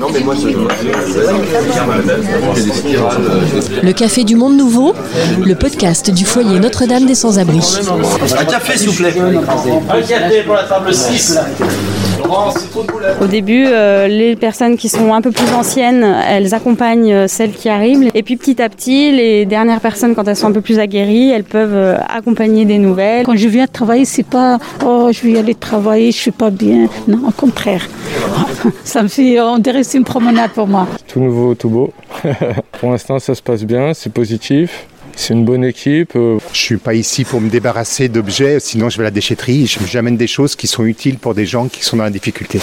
Non, mais moi, Le Café du Monde Nouveau, le podcast du foyer Notre-Dame des Sans-Abri. Un café, s'il vous plaît. Un café pour la table 6. Au début, euh, les personnes qui sont un peu plus anciennes, elles accompagnent euh, celles qui arrivent. Et puis petit à petit, les dernières personnes, quand elles sont un peu plus aguerries, elles peuvent euh, accompagner des nouvelles. Quand je viens travailler, c'est pas oh je vais aller travailler, je suis pas bien. Non, au contraire. Ça me fait on dirait c'est une promenade pour moi. Tout nouveau, tout beau. pour l'instant, ça se passe bien, c'est positif. C'est une bonne équipe. euh, Je suis pas ici pour me débarrasser d'objets, sinon je vais à la déchetterie. Je- J'amène des choses qui sont utiles pour des gens qui sont dans la difficulté.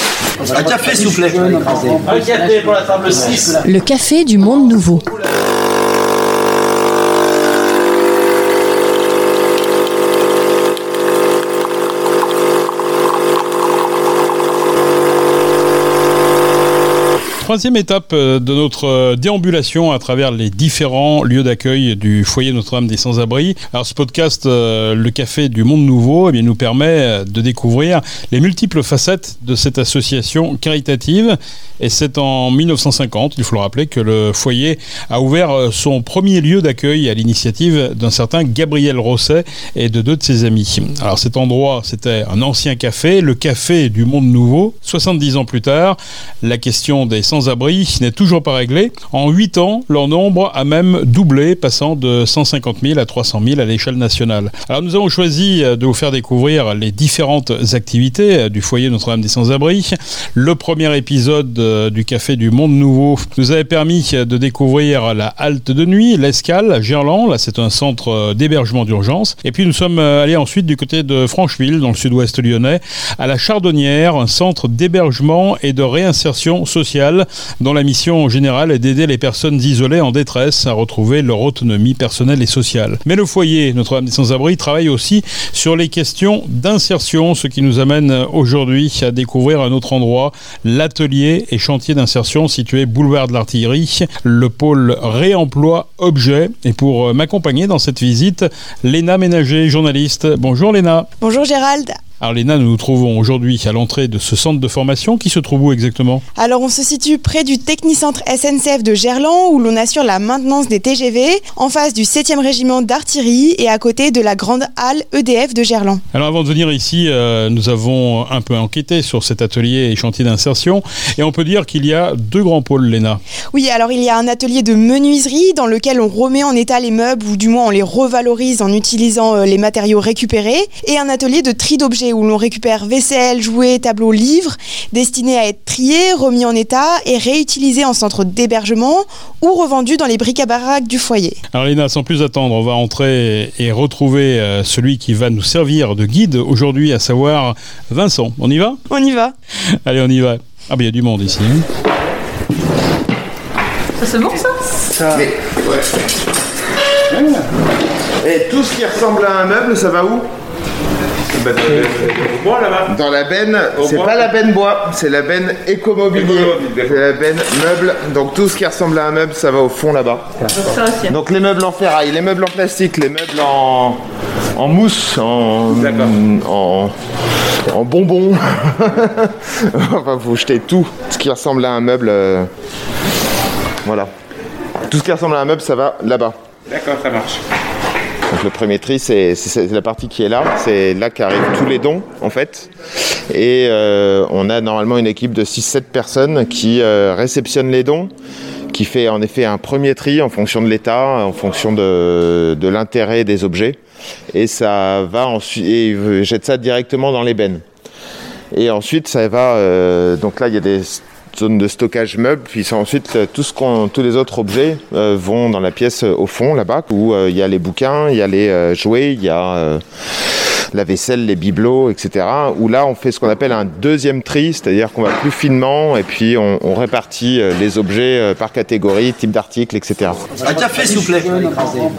Un café, s'il vous plaît. Un café pour la table 6. Le Café du Monde Nouveau. Troisième étape euh, de notre euh, déambulation à travers les différents lieux d'accueil du foyer Notre-Dame des Sans-Abri. Alors ce podcast, euh, le Café du Monde Nouveau, eh bien, nous permet de découvrir les multiples facettes de cette association caritative. Et c'est en 1950, il faut le rappeler, que le foyer a ouvert son premier lieu d'accueil à l'initiative d'un certain Gabriel Rosset et de deux de ses amis. Alors cet endroit, c'était un ancien café, le Café du Monde Nouveau. 70 ans plus tard, la question des sans-abri n'est toujours pas réglée. En 8 ans, leur nombre a même doublé, passant de 150 000 à 300 000 à l'échelle nationale. Alors nous avons choisi euh, de vous faire découvrir les différentes activités euh, du foyer Notre-Dame des Sans-Abri. Le premier épisode euh, du Café du Monde Nouveau nous avait permis de découvrir la halte de nuit, l'escale Gerland. Là, c'est un centre d'hébergement d'urgence. Et puis nous sommes allés ensuite du côté de Francheville, dans le sud-ouest lyonnais, à la Chardonnière, un centre d'hébergement et de réinsertion sociale dont la mission générale est d'aider les personnes isolées en détresse à retrouver leur autonomie personnelle et sociale. Mais le foyer Notre-Dame des Sans-Abri travaille aussi sur les questions d'insertion, ce qui nous amène aujourd'hui à découvrir un autre endroit, l'atelier et chantier d'insertion situé boulevard de l'Artillerie, le pôle réemploi objet. Et pour euh, m'accompagner dans cette visite, Léna Ménager, journaliste. Bonjour Léna. Bonjour Gérald. Alors Léna, nous nous trouvons aujourd'hui à l'entrée de ce centre de formation qui se trouve où exactement? Alors on se situe près du Technicentre SNCF de Gerland où l'on assure la maintenance des TGV, en face du 7e régiment d'artillerie et à côté de la grande halle EDF de Gerland. Alors avant de venir ici, euh, nous avons un peu enquêté sur cet atelier et chantier d'insertion et on peut dire qu'il y a deux grands pôles, Léna. Oui, alors il y a un atelier de menuiserie dans lequel on remet en état les meubles ou du moins on les revalorise en utilisant euh, les matériaux récupérés et un atelier de tri d'objets où l'on récupère vaisselle, jouets, tableaux, livres destinés à être triés, remis en état et réutilisés en centre d'hébergement ou revendus dans les bric-à-brac du foyer. Alors Léna, sans plus attendre, on va entrer et retrouver euh, celui qui va nous servir de guide aujourd'hui, à savoir Vincent. On y va? On y va Allez, on y va. Ah ben il y a du monde ici. hein. Ça c'est bon ça? Et tout ce qui ressemble à un meuble, ça va où? Dans la benne, c'est pas la benne bois, c'est la benne écomobilier. C'est la benne meuble. Donc tout ce qui ressemble à un meuble, ça va au fond là-bas. Ça aussi. Donc les meubles en ferraille, les meubles en plastique, les meubles en, en mousse, en, en, en bonbons. enfin, vous jetez tout ce qui ressemble à un meuble. euh, voilà. Tout ce qui ressemble à un meuble, ça va là-bas. D'accord, ça marche. Le premier tri, c'est la partie qui est là. C'est là qu'arrivent tous les dons, en fait. Et euh, on a normalement une équipe de 6-7 personnes qui euh, réceptionnent les dons, qui fait en effet un premier tri en fonction de l'état, en fonction de, l'intérêt des objets. Et ça va ensuite, et jette ça directement dans les. Et ensuite, ça va. euh, donc là, il y a des zones de stockage meubles. Puis ça, ensuite, euh, tout ce qu'on, tous les autres objets euh, vont dans la pièce euh, au fond, là-bas, où euh, il y a les bouquins, il y a les euh, jouets, il y a euh, la vaisselle, les bibelots, etc. Où là, on fait ce qu'on appelle un deuxième tri, c'est-à-dire qu'on va plus finement et puis on, on répartit euh, les objets euh, par catégorie, type d'article, etc. Un café, s'il vous plaît.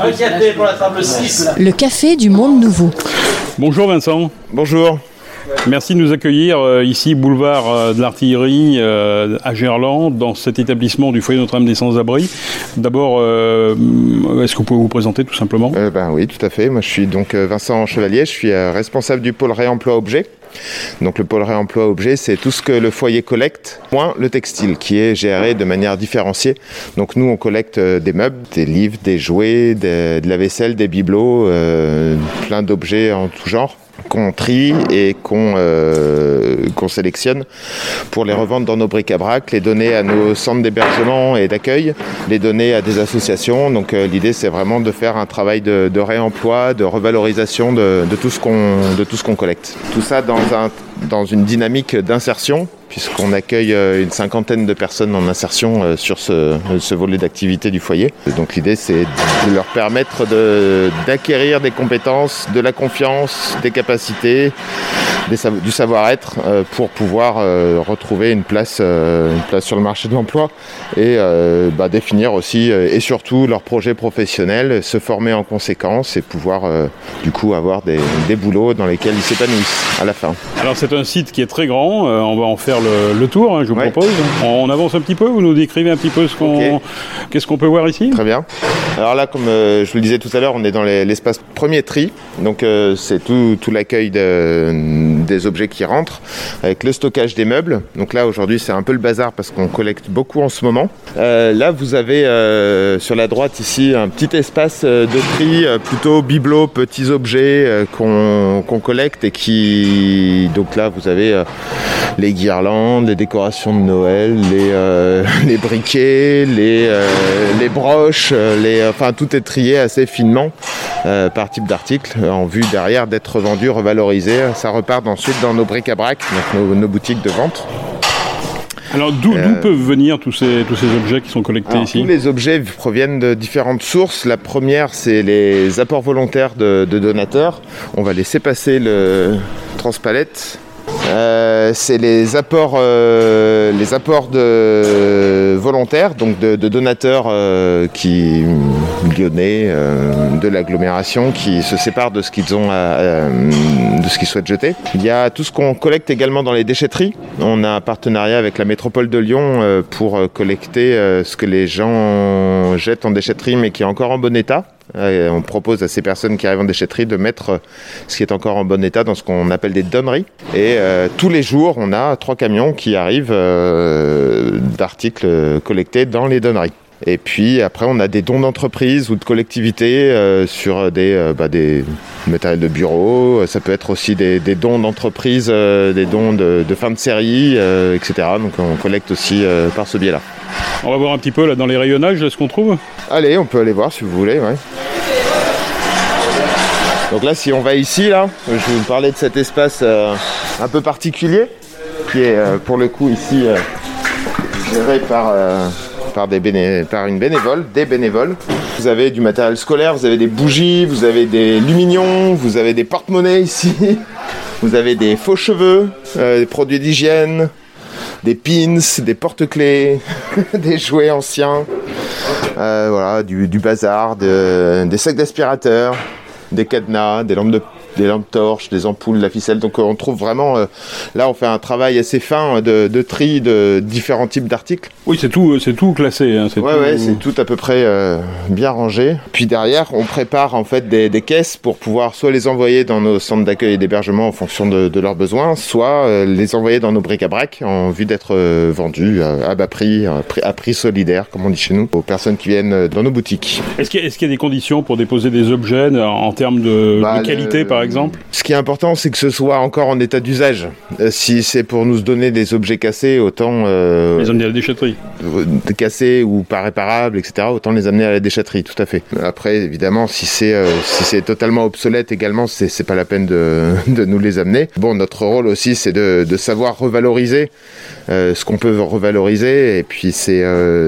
Un café pour la table 6. Le Café du Monde Nouveau. Bonjour Vincent. Bonjour. Merci de nous accueillir euh, ici, boulevard euh, de l'Artillerie, euh, à Gerland, dans cet établissement du foyer Notre-Dame des Sans-Abri. D'abord, est-ce que vous pouvez vous présenter tout simplement? Ben oui, tout à fait. Moi, je suis donc Vincent Chevalier. Je suis responsable du pôle réemploi objet. Donc le pôle réemploi objet, c'est tout ce que le foyer collecte, moins le textile, qui est géré de manière différenciée. Donc nous, on collecte des meubles, des livres, des jouets, de la vaisselle, des bibelots, plein d'objets en tout genre qu'on trie et qu'on euh, sélectionne pour les revendre dans nos bric-à-brac, les donner à nos centres d'hébergement et d'accueil, les donner à des associations. Donc euh, l'idée c'est vraiment de faire un travail de, réemploi, de revalorisation de, de tout ce qu'on de tout ce qu'on collecte. Tout ça dans un dans une dynamique d'insertion puisqu'on accueille euh, une cinquantaine de personnes en insertion euh, sur ce, ce volet d'activité du foyer. Donc l'idée c'est de leur permettre d'acquérir des compétences, de la confiance, des capacités, du savoir-être euh, pour pouvoir retrouver une place, une place sur le marché de l'emploi et bah, définir aussi et surtout leur projet professionnel, se former en conséquence et pouvoir du coup avoir des, des boulots dans lesquels ils s'épanouissent à la fin. C'est un site qui est très grand, euh, on va en faire le, le tour, hein, je vous propose. On avance un petit peu, vous nous décrivez un petit peu ce qu'on, qu'est-ce qu'on peut voir ici? Très bien. Alors là, comme euh, je vous le disais tout à l'heure, on est dans les- l'espace premier tri. Donc euh, c'est tout, tout l'accueil de- des objets qui rentrent, avec le stockage des meubles. Donc là, aujourd'hui, c'est un peu le bazar parce qu'on collecte beaucoup en ce moment. Là, vous avez sur la droite ici un petit espace de tri, plutôt bibelots, petits objets qu'on qu'on collecte et qui... Donc là, vous avez euh, les guirlandes, les décorations de Noël, les, euh, les briquets, les, euh, les broches, les, enfin tout est trié assez finement par type d'article en vue derrière d'être vendu, revalorisé. Ça repart ensuite dans nos bric-à-brac, donc nos, nos boutiques de vente. Alors d'où, peuvent venir tous ces, tous ces objets qui sont collectés Alors, ici Tous les objets proviennent de différentes sources. La première, c'est les apports volontaires de, de donateurs. On va laisser passer le transpalette. Euh, c'est les apports, euh, les apports de volontaires, donc de, de donateurs euh, qui lyonnais euh, de l'agglomération, qui se séparent de ce qu'ils ont, de ce qu'ils souhaitent jeter. Il y a tout ce qu'on collecte également dans les déchetteries. On a un partenariat avec la métropole de Lyon euh, pour collecter ce que les gens jettent en déchetterie, mais qui est encore en bon état. Euh, on propose à ces personnes qui arrivent en déchetterie de mettre euh, ce qui est encore en bon état dans ce qu'on appelle des donneries. Et euh, tous les jours, on a trois camions qui arrivent d'articles collectés dans les donneries. Et puis après, on a des dons d'entreprise ou de collectivités euh, sur des, euh, bah, des matériels de bureau. Ça peut être aussi des, des dons d'entreprise, euh, des dons de, de fin de série, euh, etc. Donc on collecte aussi par ce biais-là. On va voir un petit peu là dans les rayonnages, ce qu'on trouve. Allez, on peut aller voir si vous voulez. ouais. Donc là, si on va ici, là, je vais vous parler de cet espace un peu particulier, qui est pour le coup ici géré par, par, une bénévole, des bénévoles. Vous avez du matériel scolaire, vous avez des bougies, vous avez des lumignons, vous avez des porte-monnaies ici, vous avez des faux cheveux, euh, des produits d'hygiène, des pins, des porte-clés, des jouets anciens, euh, du, bazar, de- des sacs d'aspirateur, des cadenas, des lampes de des lampes torches, des ampoules, de la ficelle. Donc euh, on trouve vraiment, euh, là on fait un travail assez fin de, de tri de différents types d'articles. Oui, c'est tout, c'est tout classé. hein, c'est Ouais, tout- ouais, c'est tout à peu près euh, bien rangé. Puis derrière, on prépare en fait des, des caisses pour pouvoir soit les envoyer dans nos centres d'accueil et d'hébergement en fonction de, de leurs besoins, soit euh, les envoyer dans nos bric-à-brac en vue d'être euh, vendus euh, à bas prix, à prix, solidaire, comme on dit chez nous, aux personnes qui viennent euh, dans nos boutiques. Est-ce qu'il y, a- y des conditions pour déposer des objets euh, en termes de, Bah, de qualité, le- par exemple Ce qui est important, c'est que ce soit encore en état d'usage. Euh, si c'est pour nous donner des objets cassés, autant euh, Les amener à la déchetterie. euh, cassés ou pas réparables, etc. Autant les amener à la déchetterie, tout à fait. Après, évidemment, si c'est euh, si totalement obsolète également, c'est pas la peine de, de nous les amener. Bon, notre rôle aussi, c'est de, de savoir revaloriser ce qu'on peut revaloriser, et puis c'est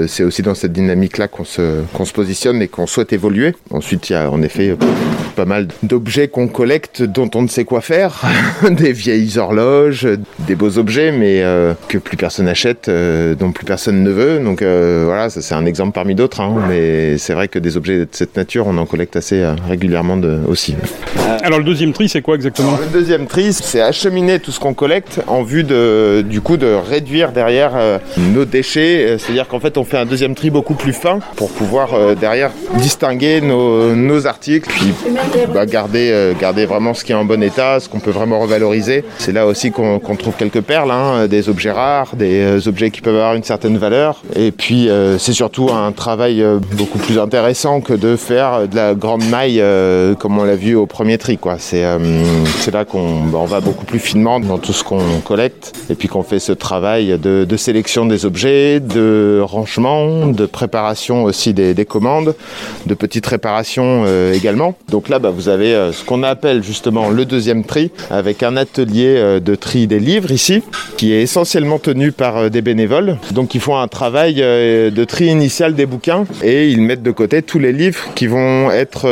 c'est aussi dans cette dynamique-là qu'on se qu'on se positionne et qu'on souhaite évoluer. Ensuite, il y a en effet pas mal d'objets qu'on collecte dont on ne sait quoi faire, des vieilles horloges, des beaux objets, mais euh, que plus personne achète, euh, dont plus personne ne veut. Donc euh, voilà, ça c'est un exemple parmi d'autres, hein, mais c'est vrai que des objets de cette nature, on en collecte assez euh, régulièrement de, aussi. Alors le deuxième tri, c'est quoi exactement? Le deuxième tri, c'est acheminer tout ce qu'on collecte en vue de, du coup, de réduire derrière nos déchets. C'est-à-dire qu'en fait, on fait un deuxième tri beaucoup plus fin pour pouvoir derrière distinguer nos, nos articles, puis bah, garder, garder vraiment ce qui est en bon état, ce qu'on peut vraiment revaloriser. C'est là aussi qu'on trouve quelques perles, hein, des objets rares, des euh, objets qui peuvent avoir une certaine valeur. Et puis euh, c'est surtout un travail euh, beaucoup plus intéressant que de faire de la grande maille comme on l'a vu au premier tri. C'est là qu'on on va beaucoup plus finement dans tout ce qu'on collecte et puis qu'on fait ce travail de, sélection des objets, de rangement, de préparation aussi des, des commandes, de petites réparations également. Donc là, bah, vous avez ce qu'on appelle justement le deuxième tri, avec un atelier euh, de tri des livres ici, qui est essentiellement tenu par euh, des bénévoles. Donc ils font un travail euh, de tri initial des bouquins et ils mettent de côté tous les livres qui vont être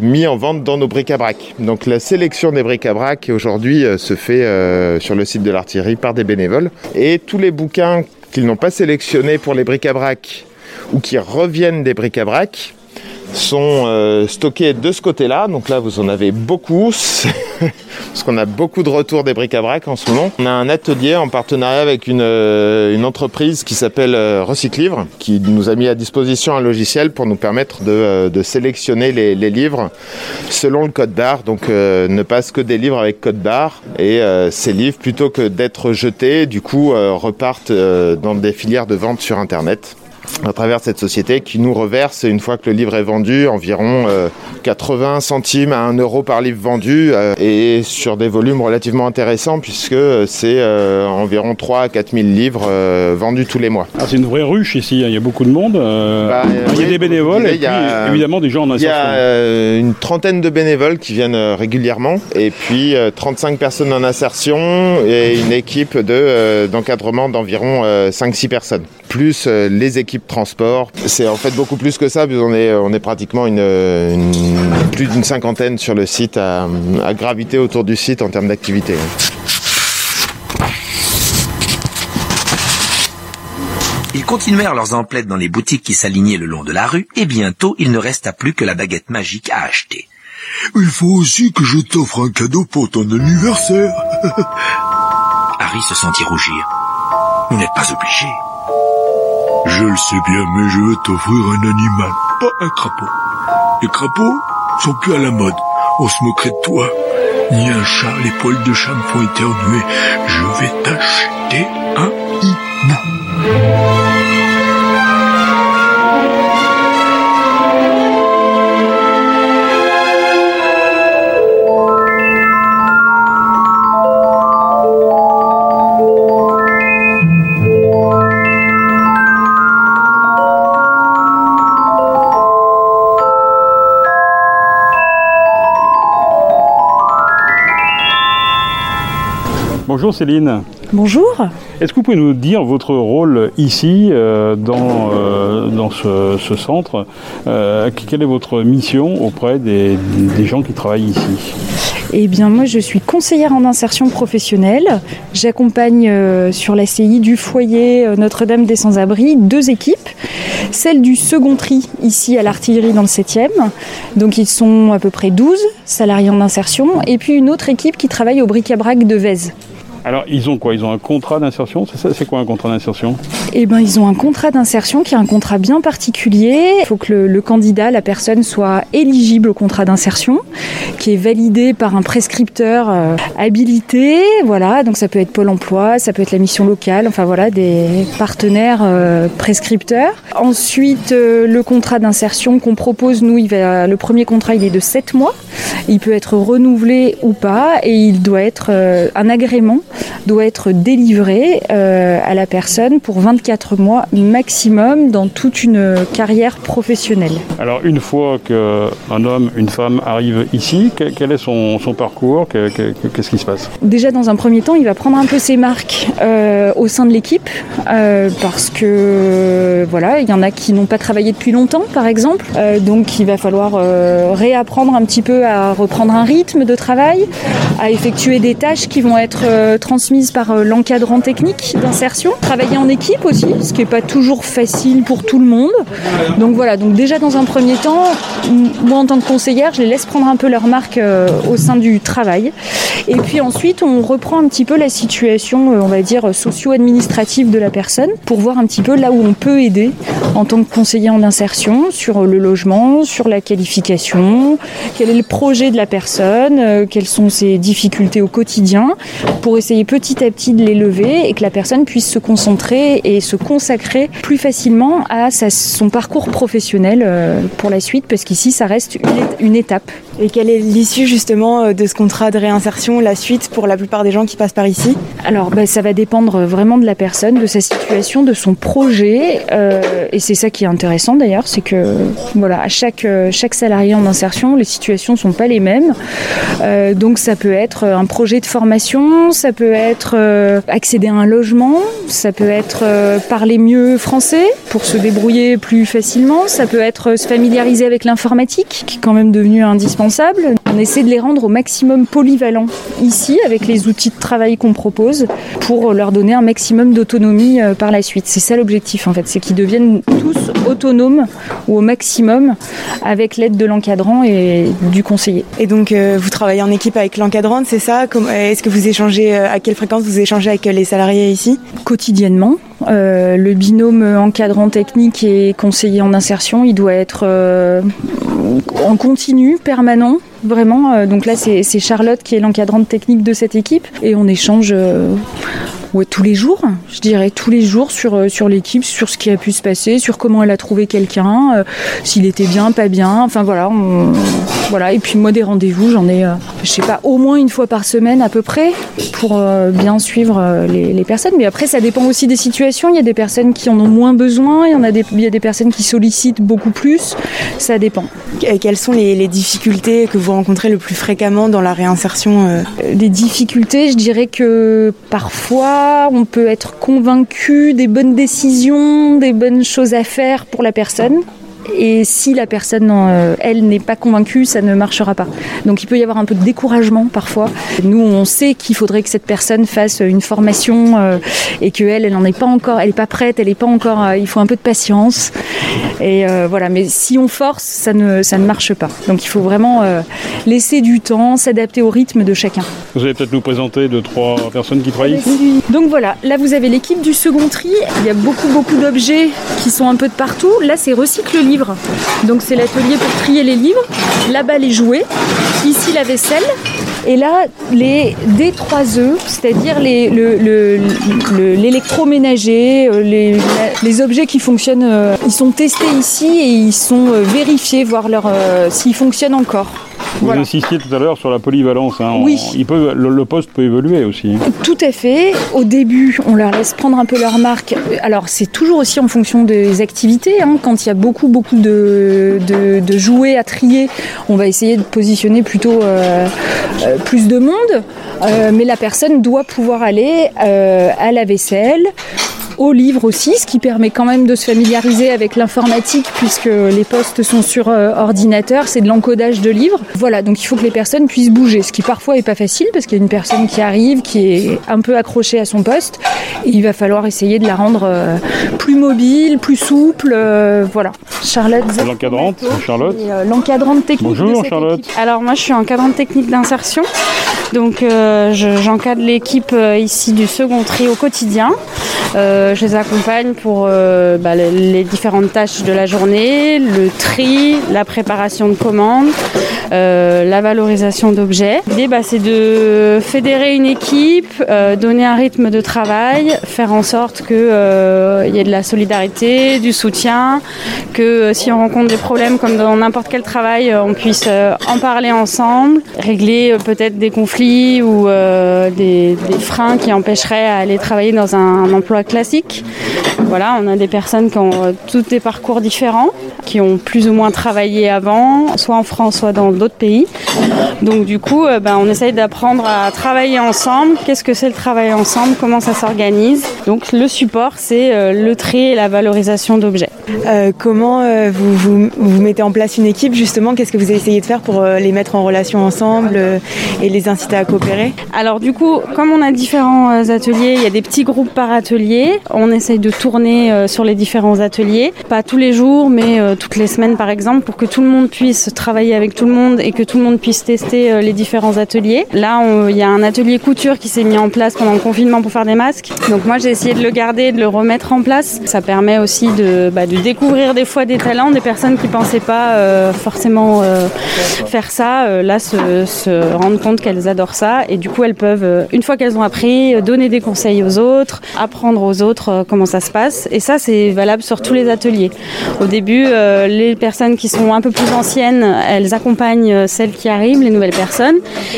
mis en vente dans nos bric-à-brac. Donc la sélection des bric-à-brac aujourd'hui se fait sur le site de l'artillerie par des bénévoles et tous les bouquins qu'ils n'ont pas sélectionnés pour les bric-à-brac ou qui reviennent des bric-à-brac sont euh, stockés de ce côté-là. Donc là, vous en avez beaucoup, parce qu'on a beaucoup de retours des bric-à-brac en ce moment. On a un atelier en partenariat avec une, euh, entreprise qui s'appelle euh, Recyclivre, qui nous a mis à disposition un logiciel pour nous permettre de, euh, sélectionner les, les livres selon le code barre. Donc ne passe que des livres avec code barre. Et ces livres, plutôt que d'être jetés, du coup, repartent dans des filières de vente sur Internet à travers cette société qui nous reverse, une fois que le livre est vendu, environ euh, 80 centimes à 1 euro par livre vendu euh, et sur des volumes relativement intéressants puisque euh, c'est euh, environ 3 à 4 000 livres euh, vendus tous les mois. Ah, c'est une vraie ruche ici, hein. il y a beaucoup de monde. euh, Bah, euh, il y a des bénévoles et y a- puis évidemment des gens en Il y a insertion. euh, une trentaine de bénévoles qui viennent euh, régulièrement et puis euh, 35 personnes en insertion et une équipe de, euh, d'encadrement d'environ 5-6 personnes. Plus euh, les équipes transport. C'est en fait beaucoup plus que ça, puisqu'on est, on est pratiquement une, une- plus d'une cinquantaine sur le site à, à graviter autour du site en termes d'activité. Ils continuèrent leurs emplettes dans les boutiques qui s'alignaient le long de la rue, et bientôt il ne resta plus que la baguette magique à acheter. Il faut aussi que je t'offre un cadeau pour ton anniversaire. Harry se sentit rougir. Vous n'êtes pas obligé. Je le sais bien, mais je veux t'offrir un animal, pas un crapaud. Les crapauds sont plus à la mode. On se moquerait de toi. Ni un chat, les poils de chat me font éternuer. Je vais t'acheter un hibou. Bonjour Céline. Bonjour. Est-ce que vous pouvez nous dire votre rôle ici, euh, dans, euh, dans ce, ce centre Euh, Quelle est votre mission auprès des, des gens qui travaillent ici? Eh bien, moi, je suis conseillère en insertion professionnelle. J'accompagne euh, sur la CI du foyer euh, Notre-Dame des Sans-Abri deux équipes. Celle du second tri, ici à l'artillerie dans le 7e. Donc, ils sont à peu près 12 salariés en insertion. Et puis, une autre équipe qui travaille au bric-à-brac de Vèze. Alors, ils ont quoi? Ils ont un contrat d'insertion? C'est quoi un contrat d'insertion? Eh ben, ils ont un contrat d'insertion qui est un contrat bien particulier. Il faut que le, candidat, la personne, soit éligible au contrat d'insertion, qui est validé par un prescripteur euh, habilité. Voilà, donc ça peut être Pôle Emploi, ça peut être la mission locale, enfin voilà, des partenaires euh, prescripteurs. Ensuite, euh, le contrat d'insertion qu'on propose, nous, le premier contrat, il est de 7 mois. Il peut être renouvelé ou pas, et il doit être un agrément doit être délivré euh, à la personne pour 24 mois maximum dans toute une carrière professionnelle. Alors, une fois qu'un homme, une femme arrive ici, que- quel est son, son parcours? Que- que- que- Qu'est-ce qui se passe? Déjà dans un premier temps, il va prendre un peu ses marques euh, au sein de l'équipe euh, parce que voilà, il y en a qui n'ont pas travaillé depuis longtemps, par exemple. Donc il va falloir réapprendre un petit peu à reprendre un rythme de travail, à effectuer des tâches qui vont être transmise par euh, l'encadrant technique d'insertion. Travailler en équipe aussi, ce qui n'est pas toujours facile pour tout le monde. Donc voilà, donc déjà dans un premier temps, moi en tant que conseillère, je les laisse prendre un peu leur marque euh, au sein du travail. Et puis ensuite, on reprend un petit peu la situation, euh, on va dire, socio-administrative de la personne pour voir un petit peu là où on peut aider en tant que conseiller en insertion sur le logement, sur la qualification, quel est le projet de la personne, quelles sont ses difficultés au quotidien, pour essayer petit à petit de les lever et que la personne puisse se concentrer et se consacrer plus facilement à son parcours professionnel euh, pour la suite, parce qu'ici, ça reste une étape. Et quelle est l'issue justement euh, de ce contrat de réinsertion, la suite pour la plupart des gens qui passent par ici? Alors, bah, ça va dépendre vraiment de la personne, de sa situation, de son projet. euh, et c'est ça qui est intéressant d'ailleurs, c'est que voilà, à chaque, euh, chaque salarié en insertion, les situations ne sont pas les mêmes. Donc, ça peut être un projet de formation, ça peut être accéder à un logement, ça peut être parler mieux français pour se débrouiller plus facilement, ça peut être se familiariser avec l'informatique, qui est quand même devenu indispensable. On essaie de les rendre au maximum polyvalents ici avec les outils de travail qu'on propose pour leur donner un maximum d'autonomie euh, par la suite. C'est ça l'objectif en fait, c'est qu'ils deviennent tous autonomes ou au maximum avec l'aide de l'encadrant et du conseiller. Et donc euh, vous travaillez en équipe avec l'encadrante, c'est ça? Est-ce que vous échangez, euh, à quelle fréquence vous échangez avec les salariés ici? Quotidiennement, euh, le binôme encadrant technique et conseiller en insertion, il doit être euh, en continu, permanent. Vraiment, Euh, donc là c'est Charlotte qui est l'encadrante technique de cette équipe et on échange ouais, tous les jours, je dirais tous les jours sur, euh, sur l'équipe, sur ce qui a pu se passer, sur comment elle a trouvé quelqu'un, euh, s'il était bien, pas bien, enfin voilà. on- voilà. Et puis moi des rendez-vous, j'en ai, euh, je sais pas, au moins une fois par semaine à peu près pour euh, bien suivre les, les personnes. Mais après ça dépend aussi des situations, il y a des personnes qui en ont moins besoin, il y, en a des, il y a des personnes qui sollicitent beaucoup plus, ça dépend. Quelles sont les, les difficultés que vous rencontrez le plus fréquemment dans la réinsertion Des difficultés, je dirais que parfois on peut être convaincu des bonnes décisions, des bonnes choses à faire pour la personne. Et si la personne, euh, elle, n'est pas convaincue, ça ne marchera pas. Donc il peut y avoir un peu de découragement parfois. Nous, on sait qu'il faudrait que cette personne fasse une formation euh, et qu'elle, elle n'en est pas encore, elle n'est pas prête, elle n'est pas encore, euh, il faut un peu de patience. Et voilà, mais si on force, ça ne, ça ne marche pas. Donc il faut vraiment laisser du temps, s'adapter au rythme de chacun. Vous allez peut-être nous présenter deux, trois personnes qui travaillent ici Donc voilà, là vous avez l'équipe du second tri. Il y a beaucoup beaucoup d'objets qui sont un peu de partout. Là c'est recycle livre. Donc c'est l'atelier pour trier les livres. Là-bas les jouets. Ici la vaisselle. Et là, les D3E, c'est-à-dire l'électroménager, euh, les, les objets qui fonctionnent, euh, ils sont testés ici et ils sont euh, vérifiés, voir s'ils fonctionnent encore. Vous insistiez tout à l'heure sur la polyvalence. hein. Oui. On- il peut, le, le poste peut évoluer aussi. Tout à fait. Au début, on leur laisse prendre un peu leur marque. Alors, c'est toujours aussi en fonction des activités. hein. Quand il y a beaucoup, beaucoup de, de- de jouets à trier, on va essayer de positionner plutôt euh, euh, plus de monde. Euh, mais la personne doit pouvoir aller à la vaisselle, au livre aussi, ce qui permet quand même de se familiariser avec l'informatique puisque les postes sont sur euh, ordinateur, c'est de l'encodage de livres. Voilà, donc il faut que les personnes puissent bouger, ce qui parfois est pas facile parce qu'il y a une personne qui arrive, qui est un peu accrochée à son poste, et il va falloir essayer de la rendre euh, plus mobile, plus souple, euh, voilà. Charlotte. L'encadrante, Charlotte. Euh, l'encadrante technique. de Bonjour cette Charlotte. Alors moi je suis encadrante technique d'insertion, donc euh, je- j'encadre l'équipe euh, ici du second tri au quotidien. Euh, je les accompagne pour euh, bah, les, différentes tâches de la journée, le tri, la préparation de commandes, euh, la valorisation d'objets. L'idée bah, c'est de fédérer une équipe, euh, donner un rythme de travail, faire en sorte qu'il y ait de la solidarité, du soutien, que euh, si on rencontre des problèmes comme dans n'importe quel travail, euh, on puisse euh, en parler ensemble, régler euh, peut-être des conflits ou euh, des, freins qui empêcheraient à aller travailler dans un emploi classique. Voilà, on a des personnes qui ont euh, tous des parcours différents, qui ont plus ou moins travaillé avant, soit en France, soit dans d'autres pays. Donc du coup, euh, ben, on essaye d'apprendre à travailler ensemble. Qu'est-ce que c'est le travail ensemble? Comment ça s'organise? Donc le support, c'est euh, le tri et la valorisation d'objets. Euh, comment euh, vous, mettez en place une équipe justement? Qu'est-ce que vous essayez de faire pour euh, les mettre en relation ensemble et les inciter à coopérer? Alors du coup, comme on a différents ateliers, il y a des petits groupes par atelier. On essaye de tourner sur les différents ateliers, pas tous les jours, mais toutes les semaines par exemple, pour que tout le monde puisse travailler avec tout le monde et que tout le monde puisse tester les différents ateliers. Là, il y a un atelier couture qui s'est mis en place pendant le confinement pour faire des masques. Donc moi, j'ai essayé de le garder, de le remettre en place. Ça permet aussi de, bah, de découvrir des fois des talents, des personnes qui pensaient pas euh, forcément euh, faire ça, euh, là se, se, rendre compte qu'elles adorent ça et du coup elles peuvent, une fois qu'elles ont appris, donner des conseils aux autres, apprendre aux autres comment ça se passe et ça c'est valable sur tous les ateliers. Au début, les personnes qui sont un peu plus anciennes, elles accompagnent celles qui arrivent, les nouvelles personnes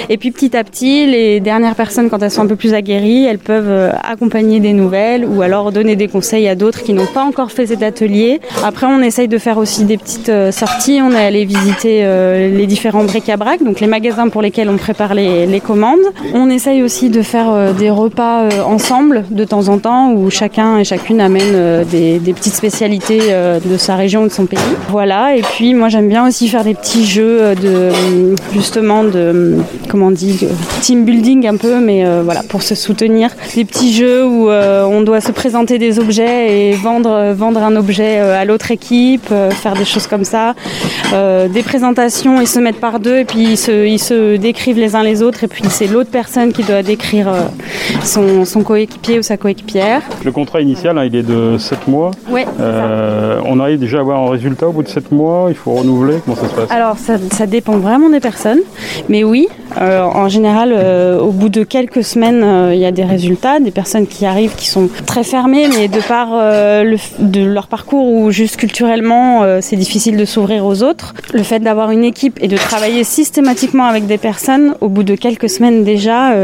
et puis petit à petit, les dernières personnes quand elles sont un peu plus aguerries, elles peuvent accompagner des nouvelles ou alors donner des conseils à d'autres qui n'ont pas encore fait cet atelier. Après, on essaye de faire aussi des petites euh, sorties. On est allé visiter euh, les différents bric-à-brac, donc les magasins pour lesquels on prépare les, commandes. On essaye aussi de faire euh, des repas ensemble de temps en temps où chacun et chacune amène des, des petites spécialités de sa région ou de son pays. Voilà, et puis moi j'aime bien aussi faire des petits jeux de justement de comment on dit team building un peu, mais voilà pour se soutenir. Des petits jeux où on doit se présenter des objets et vendre vendre un objet à l'autre équipe, faire des choses comme ça. Euh, des présentations, ils se mettent par deux et puis ils se, ils se décrivent les uns les autres et puis c'est l'autre personne qui doit décrire euh, son, son coéquipier ou sa coéquipière. Le contrat initial, hein, il est de 7 mois. Ouais, euh, on arrive déjà à avoir un résultat au bout de 7 mois, il faut renouveler, comment ça se passe? Alors ça, ça dépend vraiment des personnes, mais oui, euh, en général, euh, au bout de quelques semaines, euh, il y a des résultats, des personnes qui arrivent qui sont très fermées, mais de par le, de leur parcours ou juste culturellement, c'est difficile de s'ouvrir aux autres. Le fait d'avoir une équipe et de travailler systématiquement avec des personnes, au bout de quelques semaines déjà,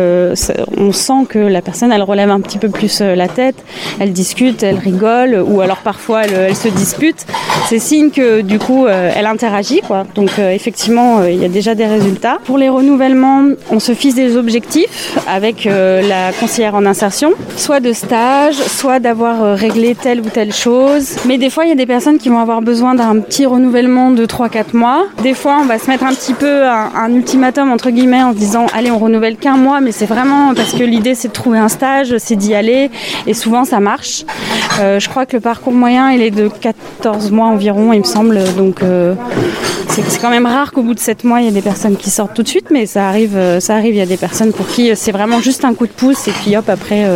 on sent que la personne, elle relève un petit peu plus la tête, elle discute, elle rigole, ou alors parfois elle, se dispute. C'est signe que du coup, elle interagit, quoi. Donc effectivement, il y a déjà des résultats. Pour les renouvellements, on se fixe des objectifs avec euh, la conseillère en insertion, soit de stage, soit d'avoir euh, réglé telle ou telle chose. Mais des fois, il y a des personnes qui vont avoir besoin d'un petit renouvellement de 3-4 mois. Des fois, on va se mettre un petit peu un, un ultimatum entre guillemets en se disant allez, on renouvelle qu'un mois, mais c'est vraiment parce que l'idée c'est de trouver un stage, c'est d'y aller, et souvent ça marche. Euh, je crois que le parcours moyen il est de 14 mois environ, il me semble, donc euh, c'est quand même rare qu'au bout de 7 mois il y ait des personnes qui sortent tout de suite, mais ça arrive, euh, ça arrive. Il y a des personnes pour qui c'est vraiment juste un coup de pouce et puis hop après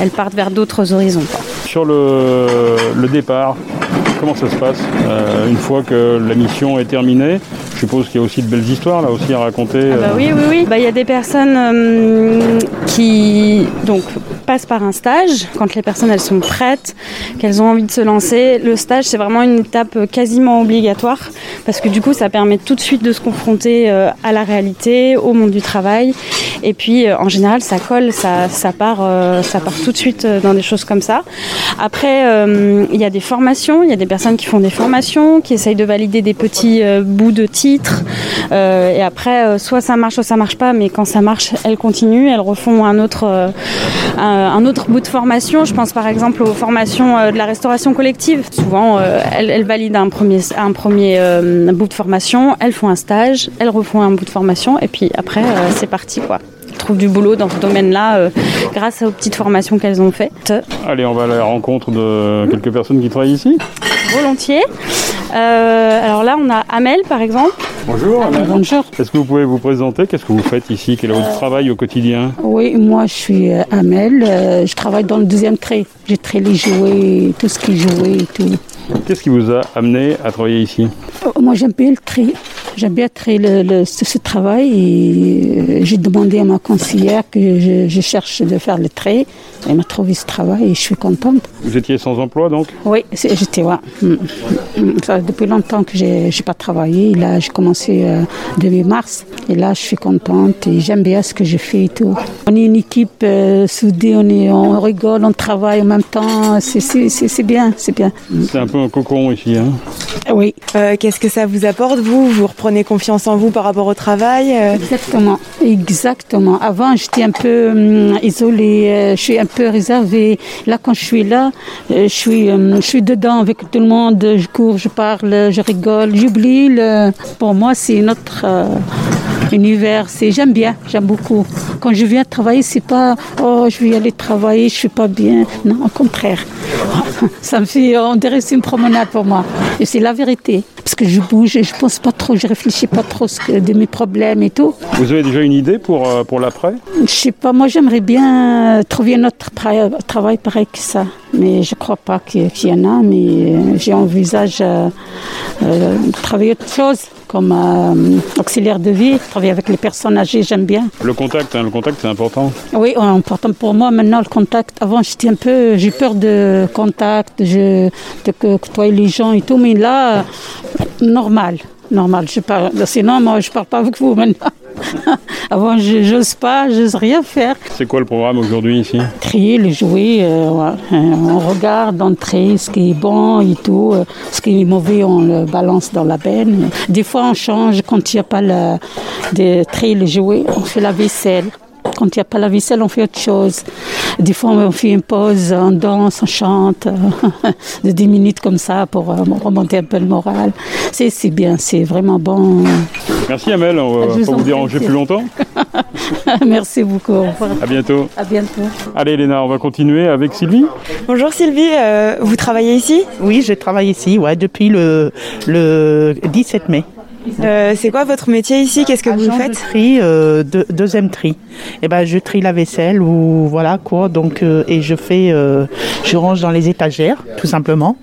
elles partent vers d'autres horizons. Sur le, départ, comment ça se passe euh, une fois que la mission est terminée suppose qu'il y a aussi de belles histoires là aussi à raconter. Ah bah oui, oui, oui. Bah, il y a des personnes euh, qui donc passent par un stage quand les personnes elles sont prêtes, qu'elles ont envie de se lancer. Le stage c'est vraiment une étape quasiment obligatoire parce que du coup ça permet tout de suite de se confronter euh, à la réalité, au monde du travail et puis euh, en général ça colle, ça, ça, part, euh, ça part tout de suite dans des choses comme ça. Après euh, il y a des formations, il y a des personnes qui font des formations, qui essayent de valider des petits euh, bouts de titres et après soit ça marche soit ça marche pas mais quand ça marche elles continuent, elles refont un autre, un, un autre bout de formation. Je pense par exemple aux formations de la restauration collective. Souvent elles, elles valident un premier, un premier bout de formation, elles font un stage, elles refont un bout de formation et puis après c'est parti quoi trouvent du boulot dans ce domaine-là euh, grâce aux petites formations qu'elles ont faites. Allez, on va à la rencontre de quelques personnes qui travaillent ici? Volontiers. Euh, alors là, on a Amel, par exemple. Bonjour. Amel. Bonjour. Est-ce que vous pouvez vous présenter? Qu'est-ce que vous faites ici? Quel est votre travail au quotidien? Oui, moi je suis Amel. Euh, je travaille dans le deuxième trait. J'ai trait les jouets, tout ce qui est jouet et tout. Qu'est-ce qui vous a amené à travailler ici? Moi j'aime bien le tri. J'aime bien très le, le, ce, ce, travail et j'ai demandé à ma conseillère que je, je, cherche de faire le trait. Elle m'a trouvé ce travail et je suis contente. Vous étiez sans emploi donc? Oui, j'étais ouais. Ça, depuis longtemps que j'ai n'ai pas travaillé. Et là, j'ai commencé euh, début mars et là, je suis contente et j'aime bien ce que je fais et tout. On est une équipe euh, soudée, on, est, on rigole, on travaille en même temps. C'est bien, c'est bien. C'est un peu un cocon ici. Hein? Oui. Euh, Qu'est-ce que ça vous apporte, vous? Vous reprenez confiance en vous par rapport au travail euh Exactement, exactement. Avant, j'étais un peu hum, isolée, euh, je suis un peu réservée. Là, quand je suis là, euh, je suis, hum, je suis dedans avec tout le monde. Je cours, je parle, je rigole, j'oublie. le- Pour moi, c'est notre univers. J'aime bien, j'aime beaucoup. Quand je viens travailler, c'est pas oh je vais aller travailler, je suis pas bien. Non, au contraire. Ça me fait, on dirait que c'est une promenade pour moi. Et c'est la vérité. Parce que je bouge et je pense pas trop, je réfléchis pas trop de mes problèmes et tout. Vous avez déjà une idée pour, euh, pour l'après? Je sais pas, moi j'aimerais bien trouver un autre tra- travail pareil que ça. Mais je crois pas qu'il y en a, mais euh, j'envisage euh, euh, de travailler autre chose, comme euh, auxiliaire de vie, travailler avec les personnes âgées, j'aime bien. Le contact, hein, le contact c'est important. Oui, important pour moi maintenant le contact. Avant j'étais un peu, j'ai peur de contact, je, de côtoyer les gens et tout, mais là, normal, normal. Je parle, sinon moi je parle pas avec vous maintenant. Avant je j'ose pas, j'ose rien faire. C'est quoi le programme aujourd'hui ici Trier les jouets, euh, ouais. Euh, on regarde, on trie ce qui est bon et tout, euh, ce qui est mauvais on le balance dans la benne. Des fois on change quand il n'y a pas la, de trier les jouets, on fait la vaisselle. Quand il n'y a pas la vaisselle, on fait autre chose. Des fois, on fait une pause, on danse, on chante, de 10 minutes comme ça pour euh, remonter un peu le moral. C'est c'est bien, c'est vraiment bon. Merci Amel, on va Je pas vous déranger plus longtemps. Merci beaucoup. À bientôt. À bientôt. Allez Léna, on va continuer avec Sylvie. Bonjour Sylvie, euh, vous travaillez ici? Oui, je travaille ici ouais, depuis le, le 17 mai. Euh, C'est quoi votre métier ici? Qu'est-ce que vous faites? de tri, euh, deux- deuxième tri. Et ben, je trie la vaisselle ou voilà quoi. Donc euh, et je fais, je range dans les étagères tout simplement.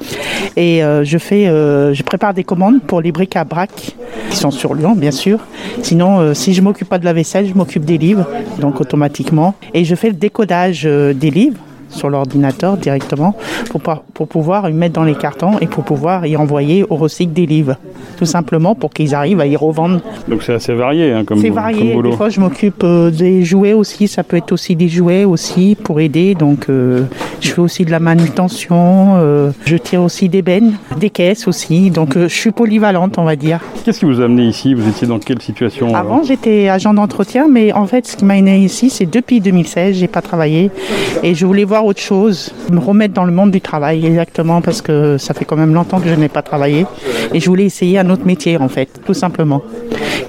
Et je fais, je prépare des commandes pour les bric à brac qui sont sur Lyon bien sûr. Sinon, si je m'occupe pas de la vaisselle, je m'occupe des livres donc automatiquement. Et je fais le décodage des livres sur l'ordinateur directement pour, pour pouvoir y mettre dans les cartons et pour pouvoir y envoyer au recycle des livres. Tout simplement pour qu'ils arrivent à y revendre Donc c'est assez varié hein, comme, c'est comme varié. boulot. Des fois, je m'occupe euh, des jouets aussi. Ça peut être aussi des jouets aussi pour aider. Donc, euh, je fais aussi de la manutention. euh, je tire aussi des bennes, des caisses aussi. Donc, euh, je suis polyvalente, on va dire. Qu'est-ce qui vous a amené ici? Vous étiez dans quelle situation Avant, j'étais agent d'entretien, mais en fait, ce qui m'a amené ici, c'est depuis 2016, j'ai pas travaillé et je voulais voir autre chose, me remettre dans le monde du travail, exactement, parce que ça fait quand même longtemps que je n'ai pas travaillé et je voulais essayer un autre métier, en fait, tout simplement.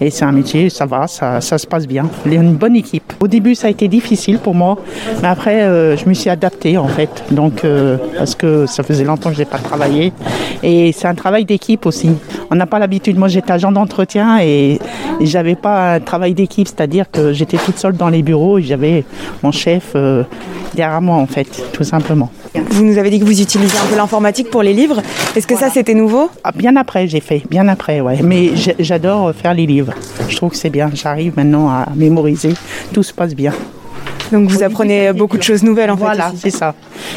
Et c'est un métier, ça va, ça, ça se passe bien. Il y a une bonne équipe. Au début, ça a été difficile pour moi, mais après, euh, je me suis adaptée, en fait, donc euh, parce que ça faisait longtemps que je n'ai pas travaillé et c'est un travail d'équipe aussi. On n'a pas l'habitude. Moi, j'étais agent d'entretien et, j'avais pas un travail d'équipe, c'est-à-dire que j'étais toute seule dans les bureaux et j'avais mon chef euh, derrière moi, en fait, tout simplement. Vous nous avez dit que vous utilisiez un peu l'informatique pour les livres. Est-ce que ça c'était nouveau? Ah, bien après, j'ai fait, bien après, ouais. Mais j'adore faire les livres. Je trouve que c'est bien. J'arrive maintenant à mémoriser. Tout se passe bien. Donc vous apprenez beaucoup de choses nouvelles en fait. Voilà, c'est ça.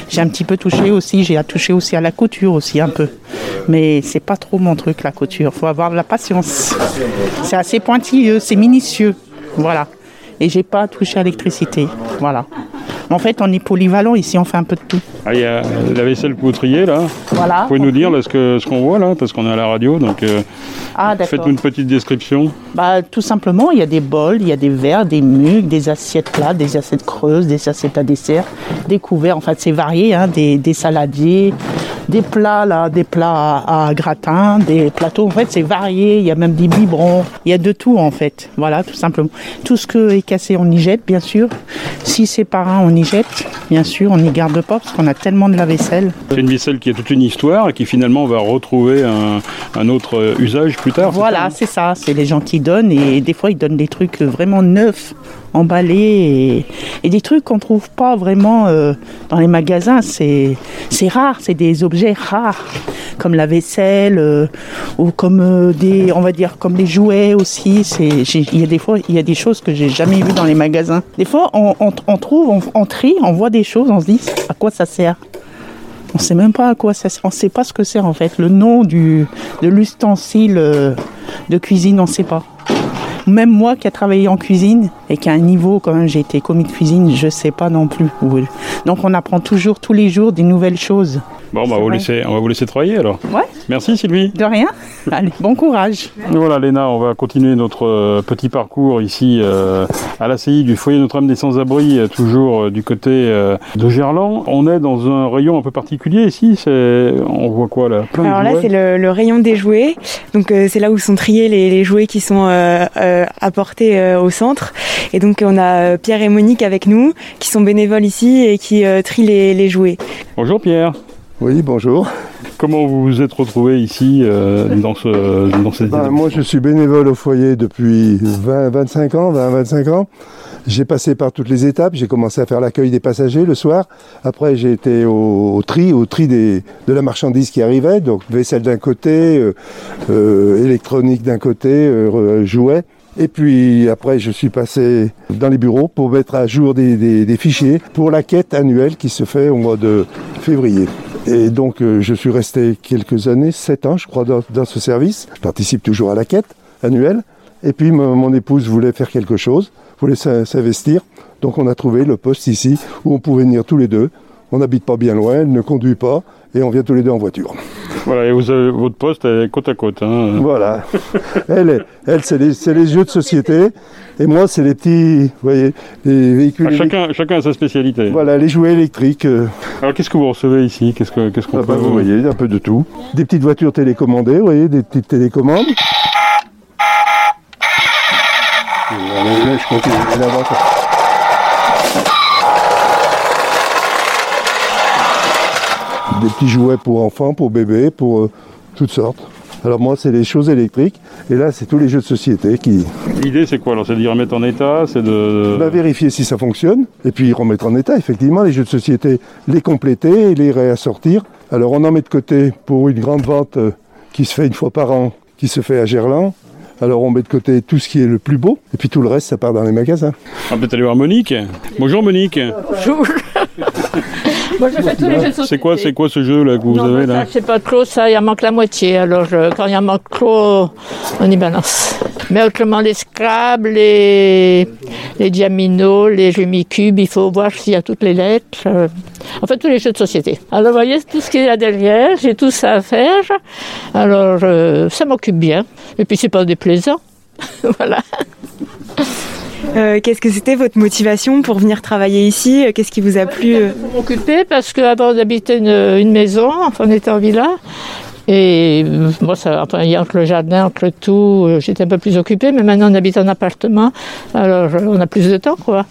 J'ai un petit peu touché aussi, j'ai touché aussi à la couture aussi un peu. Mais c'est pas trop mon truc la couture, faut avoir de la patience. C'est assez pointilleux, c'est minutieux. Voilà. Et j'ai pas touché à l'électricité. Voilà. En fait, on est polyvalent ici, on fait un peu de tout. Ah, il y a la vaisselle poutrier là. Voilà. Vous pouvez nous dire là, ce que- ce qu'on voit là, parce qu'on est à la radio, donc euh, Ah, d'accord. faites-nous une petite description. Bah, tout simplement, il y a des bols, il y a des verres, des mugs, des assiettes plates, des assiettes creuses, des assiettes à dessert, des couverts. En fait, c'est varié, hein, des, des saladiers, des plats là, des plats à, à gratin, des plateaux. En fait, c'est varié. Il y a même des biberons. Il y a de tout en fait. Voilà, tout simplement. Tout ce qui est cassé, on y jette, bien sûr. Si c'est pas un, on y jette. Bien sûr, on n'y garde pas parce qu'on a tellement de la vaisselle. C'est une vaisselle qui a toute une histoire et qui finalement va retrouver un, un autre usage plus tard. Voilà, c'est ça. C'est les gens qui donnent et des fois ils donnent des trucs vraiment neufs, emballés et, des trucs qu'on trouve pas vraiment euh, dans les magasins. C'est rare, c'est des objets rares comme la vaisselle euh, ou comme euh, des, on va dire comme des jouets aussi. Il y a des fois il y a des choses que j'ai jamais vues dans les magasins. Des fois on, on, trouve, on, trie, on voit des choses, on se dit à quoi ça sert? On sait même pas à quoi ça sert. On sait pas ce que c'est en fait. Le nom du, de l'ustensile de cuisine, on sait pas. Même moi qui a travaillé en cuisine et qui a un niveau, quand même, j'ai été commis de cuisine, je sais pas non plus. Donc on apprend toujours tous les jours des nouvelles choses. Bon, bah, on, va vous laisser, on va vous laisser travailler alors. Ouais. Merci Sylvie. De rien. Allez, bon courage. Voilà Léna, on va continuer notre euh, petit parcours ici euh, à l'ACI du foyer Notre-Dame des Sans-Abri, euh, toujours euh, du côté euh, de Gerland. On est dans un rayon un peu particulier ici. On voit quoi là? Plein de Alors là, c'est le, le rayon des jouets. Donc euh, c'est là où sont triés les, les jouets qui sont euh, apportés euh, au centre. Et donc on a euh, Pierre et Monique avec nous, qui sont bénévoles ici et qui euh, trient les, les jouets. Bonjour Pierre. Oui, bonjour. Comment vous vous êtes retrouvé ici euh, dans, ce, dans cette Ben, moi, je suis bénévole au foyer depuis 20, 25 ans, 20, 25 ans. J'ai passé par toutes les étapes. J'ai commencé à faire l'accueil des passagers le soir. Après, j'ai été au, au tri, au tri des, de la marchandise qui arrivait. Donc, vaisselle d'un côté, euh, euh, électronique d'un côté, euh, jouets. Et puis après, je suis passé dans les bureaux pour mettre à jour des, fichiers pour la quête annuelle qui se fait au mois de février. Et donc, euh, je suis resté quelques années, sept ans, je crois, dans, dans ce service. Je participe toujours à la quête annuelle. Et puis, mon épouse voulait faire quelque chose, voulait s'in- s'investir. Donc, on a trouvé le poste ici où on pouvait venir tous les deux. On n'habite pas bien loin, elle ne conduit pas, et on vient tous les deux en voiture. Voilà, et vous avez- votre poste est côte à côte. hein. Voilà. Elle, est- elle c'est les, c'est les jeux de société, et moi, c'est les petits, vous voyez, les véhicules. Ah, chacun, chacun a sa spécialité. Voilà, les jouets électriques. euh, Alors qu'est-ce que vous recevez ici? Qu'est-ce que- qu'est-ce qu'on ah peut bah, vous voyez, un peu de tout. Des petites voitures télécommandées, vous voyez, des petites télécommandes. Je continue Des petits jouets pour enfants, pour bébés, pour euh, toutes sortes. Alors moi, c'est les choses électriques, et là, c'est tous les jeux de société qui... L'idée c'est quoi alors C'est d'y remettre en état C'est de. Bah, vérifier si ça fonctionne, et puis remettre en état, effectivement, les jeux de société, les compléter et les réassortir. Alors on en met de côté pour une grande vente euh, qui se fait une fois par an, qui se fait à Gerland. Alors on met de côté tout ce qui est le plus beau, et puis tout le reste, ça part dans les magasins. On va peut-être aller voir Monique. Bonjour Monique. Bonjour. Moi, je fais tous les jeux de société. C'est quoi, c'est quoi ce jeu là que vous non, avez là sais pas trop, ça, il en manque la moitié. Alors, je- quand il en manque trop, on y balance. Mais autrement, les Scrabble, les, les Diamino, les Gemicube, il faut voir s'il y a toutes les lettres. euh, En fait, tous les jeux de société. Alors, vous voyez, tout ce qui est là derrière, j'ai tout ça à faire. Alors, euh, ça m'occupe bien. Et puis, c'est pas déplaisant. voilà. Euh, Qu'est-ce que c'était votre motivation pour venir travailler ici Qu'est-ce qui vous a plu euh m'occuper parce qu'avant on habitait une, une maison, enfin on était en villa. Et euh, moi, ça, enfin, il y a entre le jardin, entre tout, euh, j'étais un peu plus occupée, mais maintenant on habite en appartement, alors euh, on a plus de temps, quoi.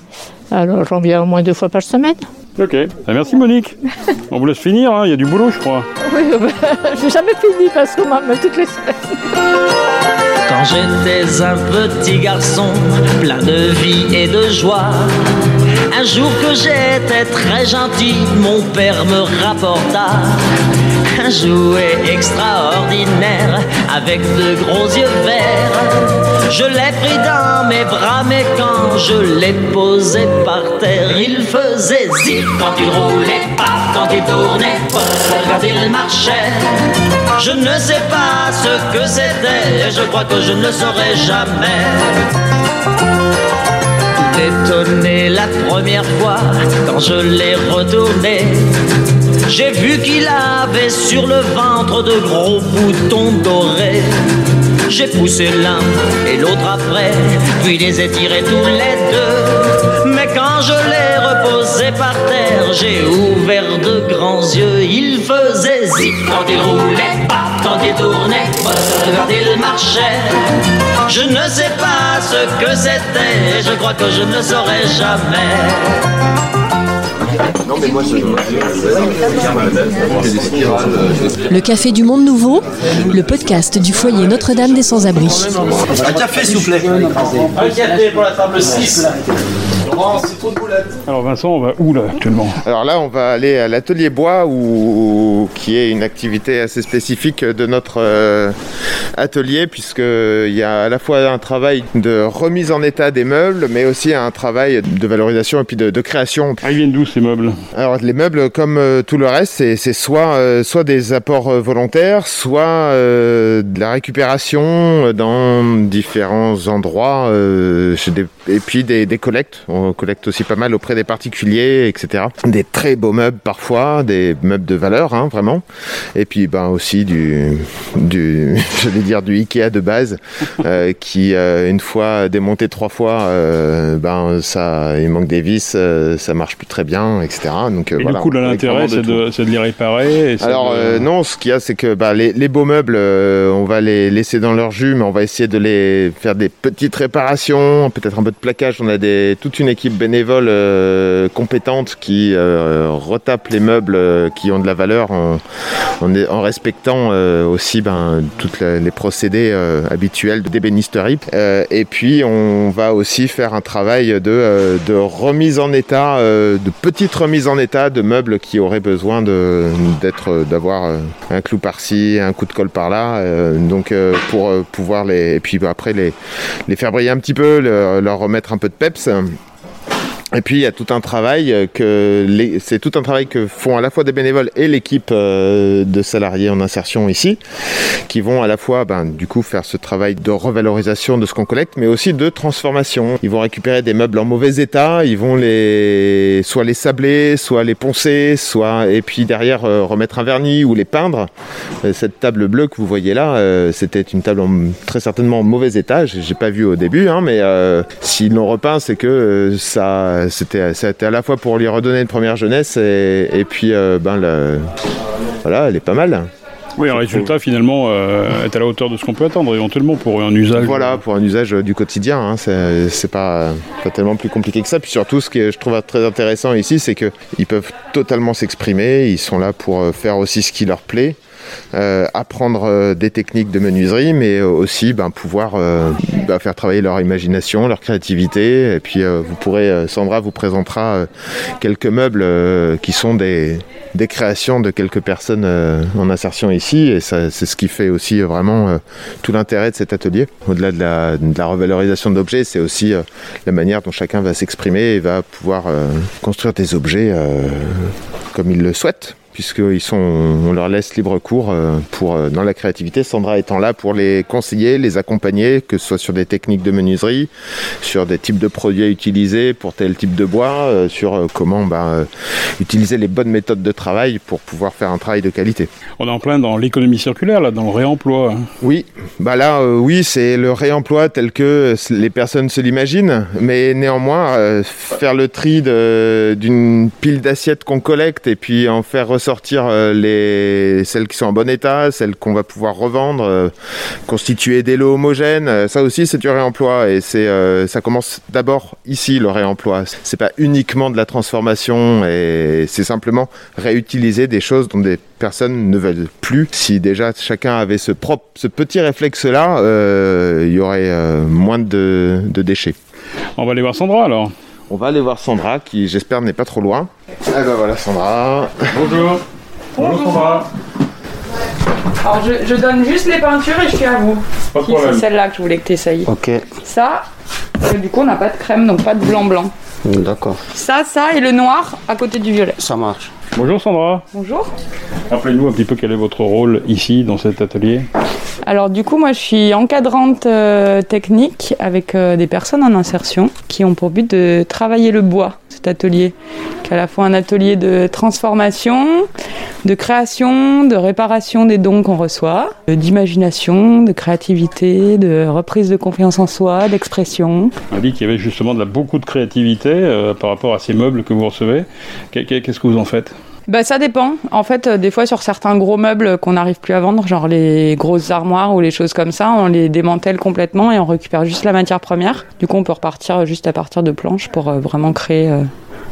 Alors j'en viens au moins deux fois par semaine. Ok. Ah, merci Monique. On vous laisse finir, hein, il y a du boulot je crois. Oui, j'ai jamais fini parce qu'on met toutes les semaines. J'étais un petit garçon, plein de vie et de joie, un jour que j'étais très gentil, mon père me rapporta un jouet extraordinaire avec de gros yeux verts. Je l'ai pris dans mes bras, mais quand je l'ai posé par terre, il faisait zip quand il roulait, pas quand il tournait, quand il marchait. Je ne sais pas ce que c'était, et je crois que je ne le saurai jamais. Tout étonné la première fois quand je l'ai retourné. J'ai vu qu'il avait sur le ventre de gros boutons dorés. J'ai poussé l'un et l'autre après, puis les ai tirés tous les deux. Mais quand je l'ai reposé par terre, j'ai ouvert de grands yeux. Il faisait zip quand il roulait, pas quand il tournait, quand il marchait. Je ne sais pas ce que c'était, je crois que je ne le saurai jamais. Non, mais moi, je. Le Café du Monde Nouveau, le podcast du foyer Notre-Dame des Sans-Abri. Un café, s'il vous plaît. Un café pour la table 6. Laurent, c'est trop de boulettes. Alors Vincent, on va où là actuellement Alors là, on va aller à l'atelier bois, où, qui est une activité assez spécifique de notre euh, atelier, puisqu'il y a à la fois un travail de remise en état des meubles, mais aussi un travail de valorisation et puis de, de création. Ah, ils viennent d'où ces meubles? Alors les meubles, comme euh, tout le reste, c'est c'est soit, euh, soit des apports euh, volontaires, soit euh, de la récupération dans différents endroits, euh, chez des- et puis des, des collectes. On collecte aussi pas mal auprès des particuliers, etc. Des très beaux meubles parfois, des meubles de valeur, hein, vraiment. Et puis ben aussi du, du dire Ikea de base, euh, qui euh, une fois démonté trois fois, euh, ben ça, il manque des vis, ça marche plus très bien, etc. Donc Et voilà, du coup, l'intérêt, c'est de, les réparer. et Alors de- non, ce qu'il y a, c'est que bah, les, les beaux meubles, on va les laisser dans leur jus, mais on va essayer de les faire des petites réparations, peut-être un peu de plaquage. On a des, toute une équipe bénévole euh, compétente qui euh, retape les meubles euh, qui ont de la valeur en, respectant aussi ben, tous les procédés habituels d'ébénisterie. Et puis on va aussi faire un travail de, remise en état, de petite remise en état de meubles qui auraient besoin d'être, d'avoir un clou par-ci, un coup de colle par-là. donc pour pouvoir les, et puis après les, les faire briller un petit peu, le- leur remettre un peu de peps. Et puis il y a tout un travail euh, que c'est tout un travail que font à la fois des bénévoles et l'équipe euh, de salariés en insertion ici, qui vont à la fois ben, du coup faire ce travail de revalorisation de ce qu'on collecte, mais aussi de transformation. Ils vont récupérer des meubles en mauvais état, ils vont les soit les sabler, soit les poncer, soit et puis derrière euh, remettre un vernis ou les peindre. Cette table bleue que vous voyez là, c'était une table en- très certainement en mauvais état. J'ai pas vu au début, hein, mais s'ils l'ont repeint, c'est que ça, c'était, c'était à la fois pour lui redonner une première jeunesse et, et puis euh, ben le, voilà, elle est pas mal. Oui, un résultat finalement euh, est à la hauteur de ce qu'on peut attendre éventuellement pour un usage. Voilà, pour un usage euh, du quotidien, hein, c'est, c'est pas, pas tellement plus compliqué que ça. Puis surtout, ce que je trouve très intéressant ici, c'est qu'ils peuvent totalement s'exprimer. Ils sont là pour euh, faire aussi ce qui leur plaît. Euh, apprendre euh, des techniques de menuiserie, mais euh, aussi ben, pouvoir bah, faire travailler leur imagination, leur créativité. Et puis vous pourrez, Sandra vous présentera quelques meubles qui sont des, créations de quelques personnes en insertion ici. Et c'est ce qui fait aussi vraiment tout l'intérêt de cet atelier. Au-delà de la, revalorisation d'objets, c'est aussi la manière dont chacun va s'exprimer et va pouvoir construire des objets comme il le souhaite puisqu'ils sont, on leur laisse libre cours euh, pour, euh, dans la créativité. Sandra étant là pour les conseiller, les accompagner, que ce soit sur des techniques de menuiserie, sur des types de produits à utiliser pour tel type de bois, euh, sur comment bah, utiliser les bonnes méthodes de travail pour pouvoir faire un travail de qualité. On est en plein dans l'économie circulaire, là, dans le réemploi. hein. Oui, bah là, euh, oui, c'est le réemploi tel que les personnes se l'imaginent, mais néanmoins, euh, faire le tri d'une pile d'assiettes qu'on collecte et puis en faire ressortir euh, les, celles qui sont en bon état, celles qu'on va pouvoir revendre, euh, constituer des lots homogènes, euh, ça aussi c'est du réemploi et c'est, ça commence d'abord ici le réemploi. C'est pas uniquement de la transformation et c'est simplement réutiliser des choses dont des personnes ne veulent plus. Si déjà chacun avait ce, propre, ce petit réflexe-là, il y aurait moins de, de déchets. On va aller voir Sandra alors. On va aller voir Sandra, qui j'espère n'est pas trop loin. Ah ben voilà Sandra. Bonjour. Bonjour Sandra. Alors je, je donne juste les peintures et je suis à vous. C'est celle-là que je voulais que tu essayes. Ok, Ça, parce que du coup on n'a pas de crème donc pas de blanc blanc. D'accord. Ça, ça et le noir à côté du violet. Ça marche. Bonjour Sandra. Bonjour. Rappelez-nous un petit peu quel est votre rôle ici dans cet atelier. Alors du coup moi je suis encadrante euh, technique avec euh, des personnes en insertion qui ont pour but de travailler le bois, atelier, qui est à la fois un atelier de transformation, de création, de réparation des dons qu'on reçoit, d'imagination, de créativité, de reprise de confiance en soi, d'expression. On a dit qu'il y avait justement beaucoup de créativité euh, par rapport à ces meubles que vous recevez. Qu'est- qu'est- Qu'est-ce que vous en faites? Bah ça dépend. En fait, euh, des fois sur certains gros meubles qu'on n'arrive plus à vendre, genre les grosses armoires ou les choses comme ça, on les démantèle complètement et on récupère juste la matière première. Du coup, on peut repartir juste à partir de planches pour euh, vraiment créer euh,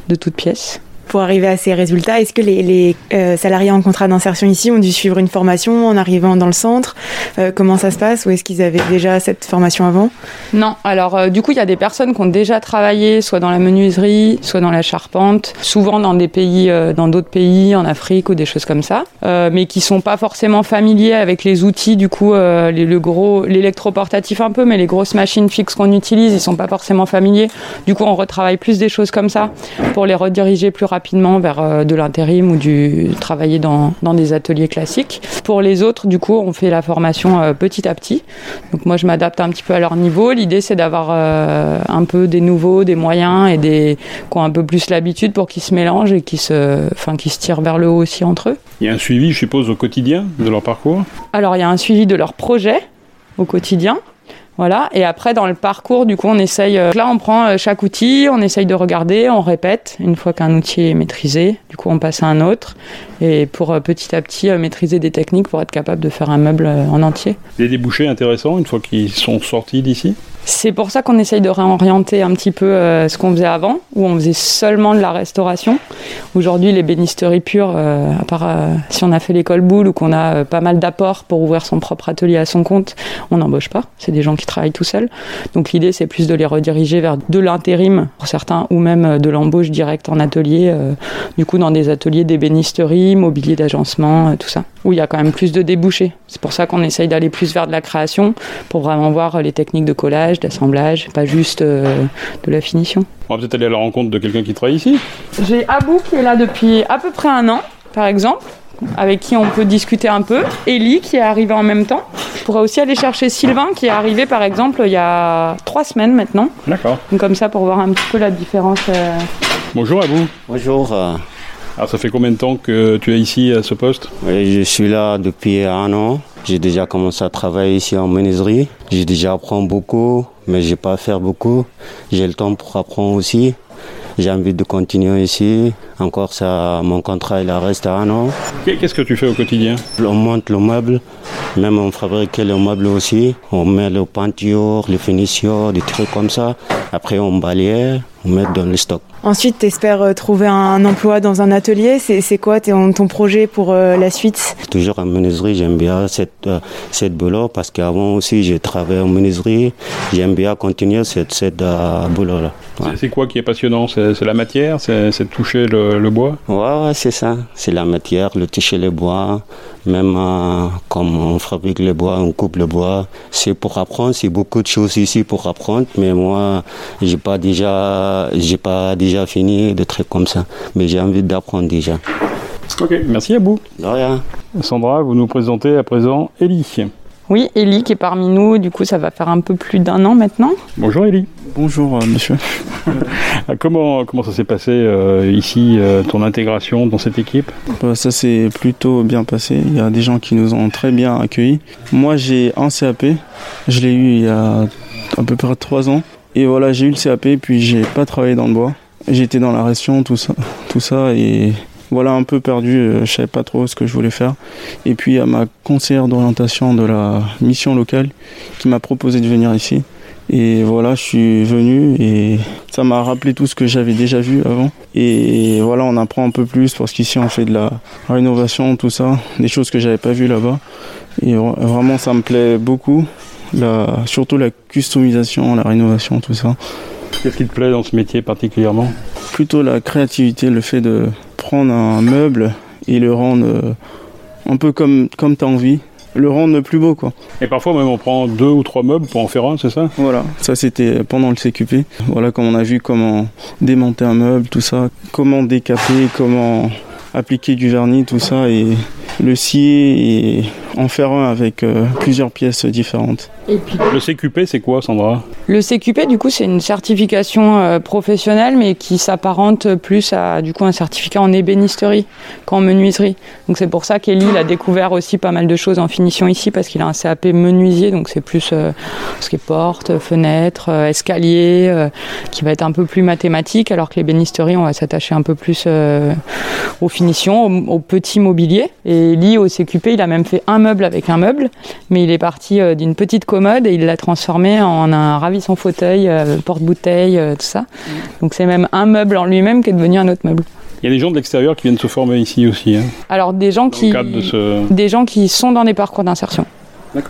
de toutes pièces. Pour arriver à ces résultats Est-ce que les, euh, salariés en contrat d'insertion ici ont dû suivre une formation en arrivant dans le centre Euh, Comment ça se passe Ou est-ce qu'ils avaient déjà cette formation avant? Non, alors euh, du coup, il y a des personnes qui ont déjà travaillé soit dans la menuiserie, soit dans la charpente, souvent dans des pays, dans d'autres pays, en Afrique ou des choses comme ça, mais qui sont pas forcément familiers avec les outils, du coup, le gros, l'électroportatif un peu, mais les grosses machines fixes qu'on utilise, ils sont pas forcément familiers. Du coup, on retravaille plus des choses comme ça pour les rediriger plus rapidement vers euh, de l'intérim ou du travailler dans, dans des ateliers classiques. Pour les autres, du coup, on fait la formation euh, petit à petit. Donc moi, je m'adapte un petit peu à leur niveau. L'idée, c'est d'avoir euh, un peu des nouveaux, des moyens et des qui ont un peu plus l'habitude pour qu'ils se mélangent et qu'ils se, enfin, qu'ils se tirent vers le haut aussi entre eux. Il y a un suivi, je suppose, au quotidien de leur parcours? Alors, il y a un suivi de leur projet au quotidien. Voilà. Et après, dans le parcours, du coup, on essaye. euh, là, on prend euh, chaque outil, on essaye de regarder, on répète. Une fois qu'un outil est maîtrisé, du coup, on passe à un autre. Et pour euh, petit à petit maîtriser des techniques pour être capable de faire un meuble en entier. Des débouchés intéressants une fois qu'ils sont sortis d'ici? C'est pour ça qu'on essaye de réorienter un petit peu euh, ce qu'on faisait avant, où on faisait seulement de la restauration. Aujourd'hui, les bénisteries pures, euh, à part euh, si on a fait l'école boule ou qu'on a euh, pas mal d'apports pour ouvrir son propre atelier à son compte, on n'embauche pas. C'est des gens qui travaillent tout seuls. Donc l'idée, c'est plus de les rediriger vers de l'intérim pour certains, ou même euh, de l'embauche directe en atelier, euh, du coup dans des ateliers d'ébénisterie, mobilier d'agencement, tout ça, où il y a quand même plus de débouchés. C'est pour ça qu'on essaye d'aller plus vers de la création, pour vraiment voir euh, les techniques de collage, d'assemblage, pas juste euh, de la finition. On va peut-être aller à la rencontre de quelqu'un qui travaille ici. J'ai Abou qui est là depuis à peu près un an, par exemple, avec qui on peut discuter un peu. Ellie qui est arrivée en même temps. Je pourrais aussi aller chercher Sylvain qui est arrivé, par exemple, il y a trois semaines maintenant. D'accord. Donc comme ça pour voir un petit peu la différence. euh. Bonjour vous. Bonjour. Alors ça fait combien de temps que tu es ici à ce poste? Oui, je suis là depuis un an. J'ai déjà commencé à travailler ici en menuiserie. J'ai déjà appris beaucoup, mais j'ai pas à faire beaucoup. J'ai le temps pour apprendre aussi. J'ai envie de continuer ici. Encore ça, mon contrat il reste à un an. Qu'est-ce que tu fais au quotidien? On monte le meuble, même on fabrique le meuble aussi. On met le peinture, les finitions, des trucs comme ça. Après on balaye, on met dans le stock. Ensuite, tu espères trouver un emploi dans un atelier. C'est quoi ton, ton projet pour euh, la suite? Toujours en menuiserie, j'aime bien cette, euh, cette boulot parce qu'avant aussi j'ai travaillé en menuiserie. J'aime bien continuer cette, cette euh, boulot-là. C'est- C'est quoi qui est passionnant? C'est la matière? C'est c'est de toucher le, le bois? Ouais, ouais, c'est ça. C'est la matière, le toucher le bois. Même euh, comme on fabrique le bois, on coupe le bois. C'est pour apprendre, c'est beaucoup de choses ici pour apprendre. Mais moi, j'ai pas déjà, j'ai pas déjà fini de trucs comme ça. Mais j'ai envie d'apprendre déjà. Ok, merci à vous. De rien. Sandra, vous nous présentez à présent Ellie. Oui, Ellie qui est parmi nous, du coup ça va faire un peu plus d'un an maintenant. Bonjour Ellie. Bonjour euh, monsieur. Ah, Comment, comment ça s'est passé euh, ici, euh, ton intégration dans cette équipe Bah, ça s'est plutôt bien passé. Il y a des gens qui nous ont très bien accueillis. Moi j'ai un CAP. Je l'ai eu il y a à peu près trois ans. Et voilà, j'ai eu le CAP puis j'ai pas travaillé dans le bois. J'étais dans la ration, tout ça, tout ça et voilà un peu perdu. euh, Je savais pas trop ce que je voulais faire. Et puis il y a ma conseillère d'orientation de la mission locale qui m'a proposé de venir ici. Et voilà, je suis venu et ça m'a rappelé tout ce que j'avais déjà vu avant. Et voilà, on apprend un peu plus parce qu'ici on fait de la rénovation, tout ça, des choses que j'avais pas vues là-bas. Et vra- vraiment, ça me plaît beaucoup. La, surtout la customisation, la rénovation, tout ça. Qu'est-ce qui te plaît dans ce métier particulièrement? Plutôt la créativité, le fait de prendre un meuble et le rendre euh, un peu comme, comme tu as envie. Le rendre le plus beau, quoi. Et parfois même on prend deux ou trois meubles pour en faire un, c'est ça? Voilà, ça c'était pendant le CQP. Voilà, comme on a vu comment démonter un meuble, tout ça, comment décaper, comment appliquer du vernis, tout ça, et le scier et en faire un avec euh, plusieurs pièces différentes. Le CQP, c'est quoi, Sandra? Le CQP, du coup, c'est une certification euh, professionnelle, mais qui s'apparente plus à du coup un certificat en ébénisterie qu'en menuiserie. Donc c'est pour ça qu'Elie il a découvert aussi pas mal de choses en finition ici, parce qu'il a un CAP menuisier, donc c'est plus euh, ce qui est porte, fenêtre, euh, escalier, euh, qui va être un peu plus mathématique, alors que l'ébénisterie, on va s'attacher un peu plus euh, aux finitions, au, au petit mobilier. Et Elie, au CQP, il a même fait un meuble avec un meuble, mais il est parti euh, d'une petite commode et il l'a transformé en un ravissant fauteuil, euh, porte-bouteille, euh, tout ça. Donc c'est même un meuble en lui-même qui est devenu un autre meuble. Il y a des gens de l'extérieur qui viennent se former ici aussi. Hein, Alors des gens dans qui le cadre de ce... des gens qui sont dans des parcours d'insertion,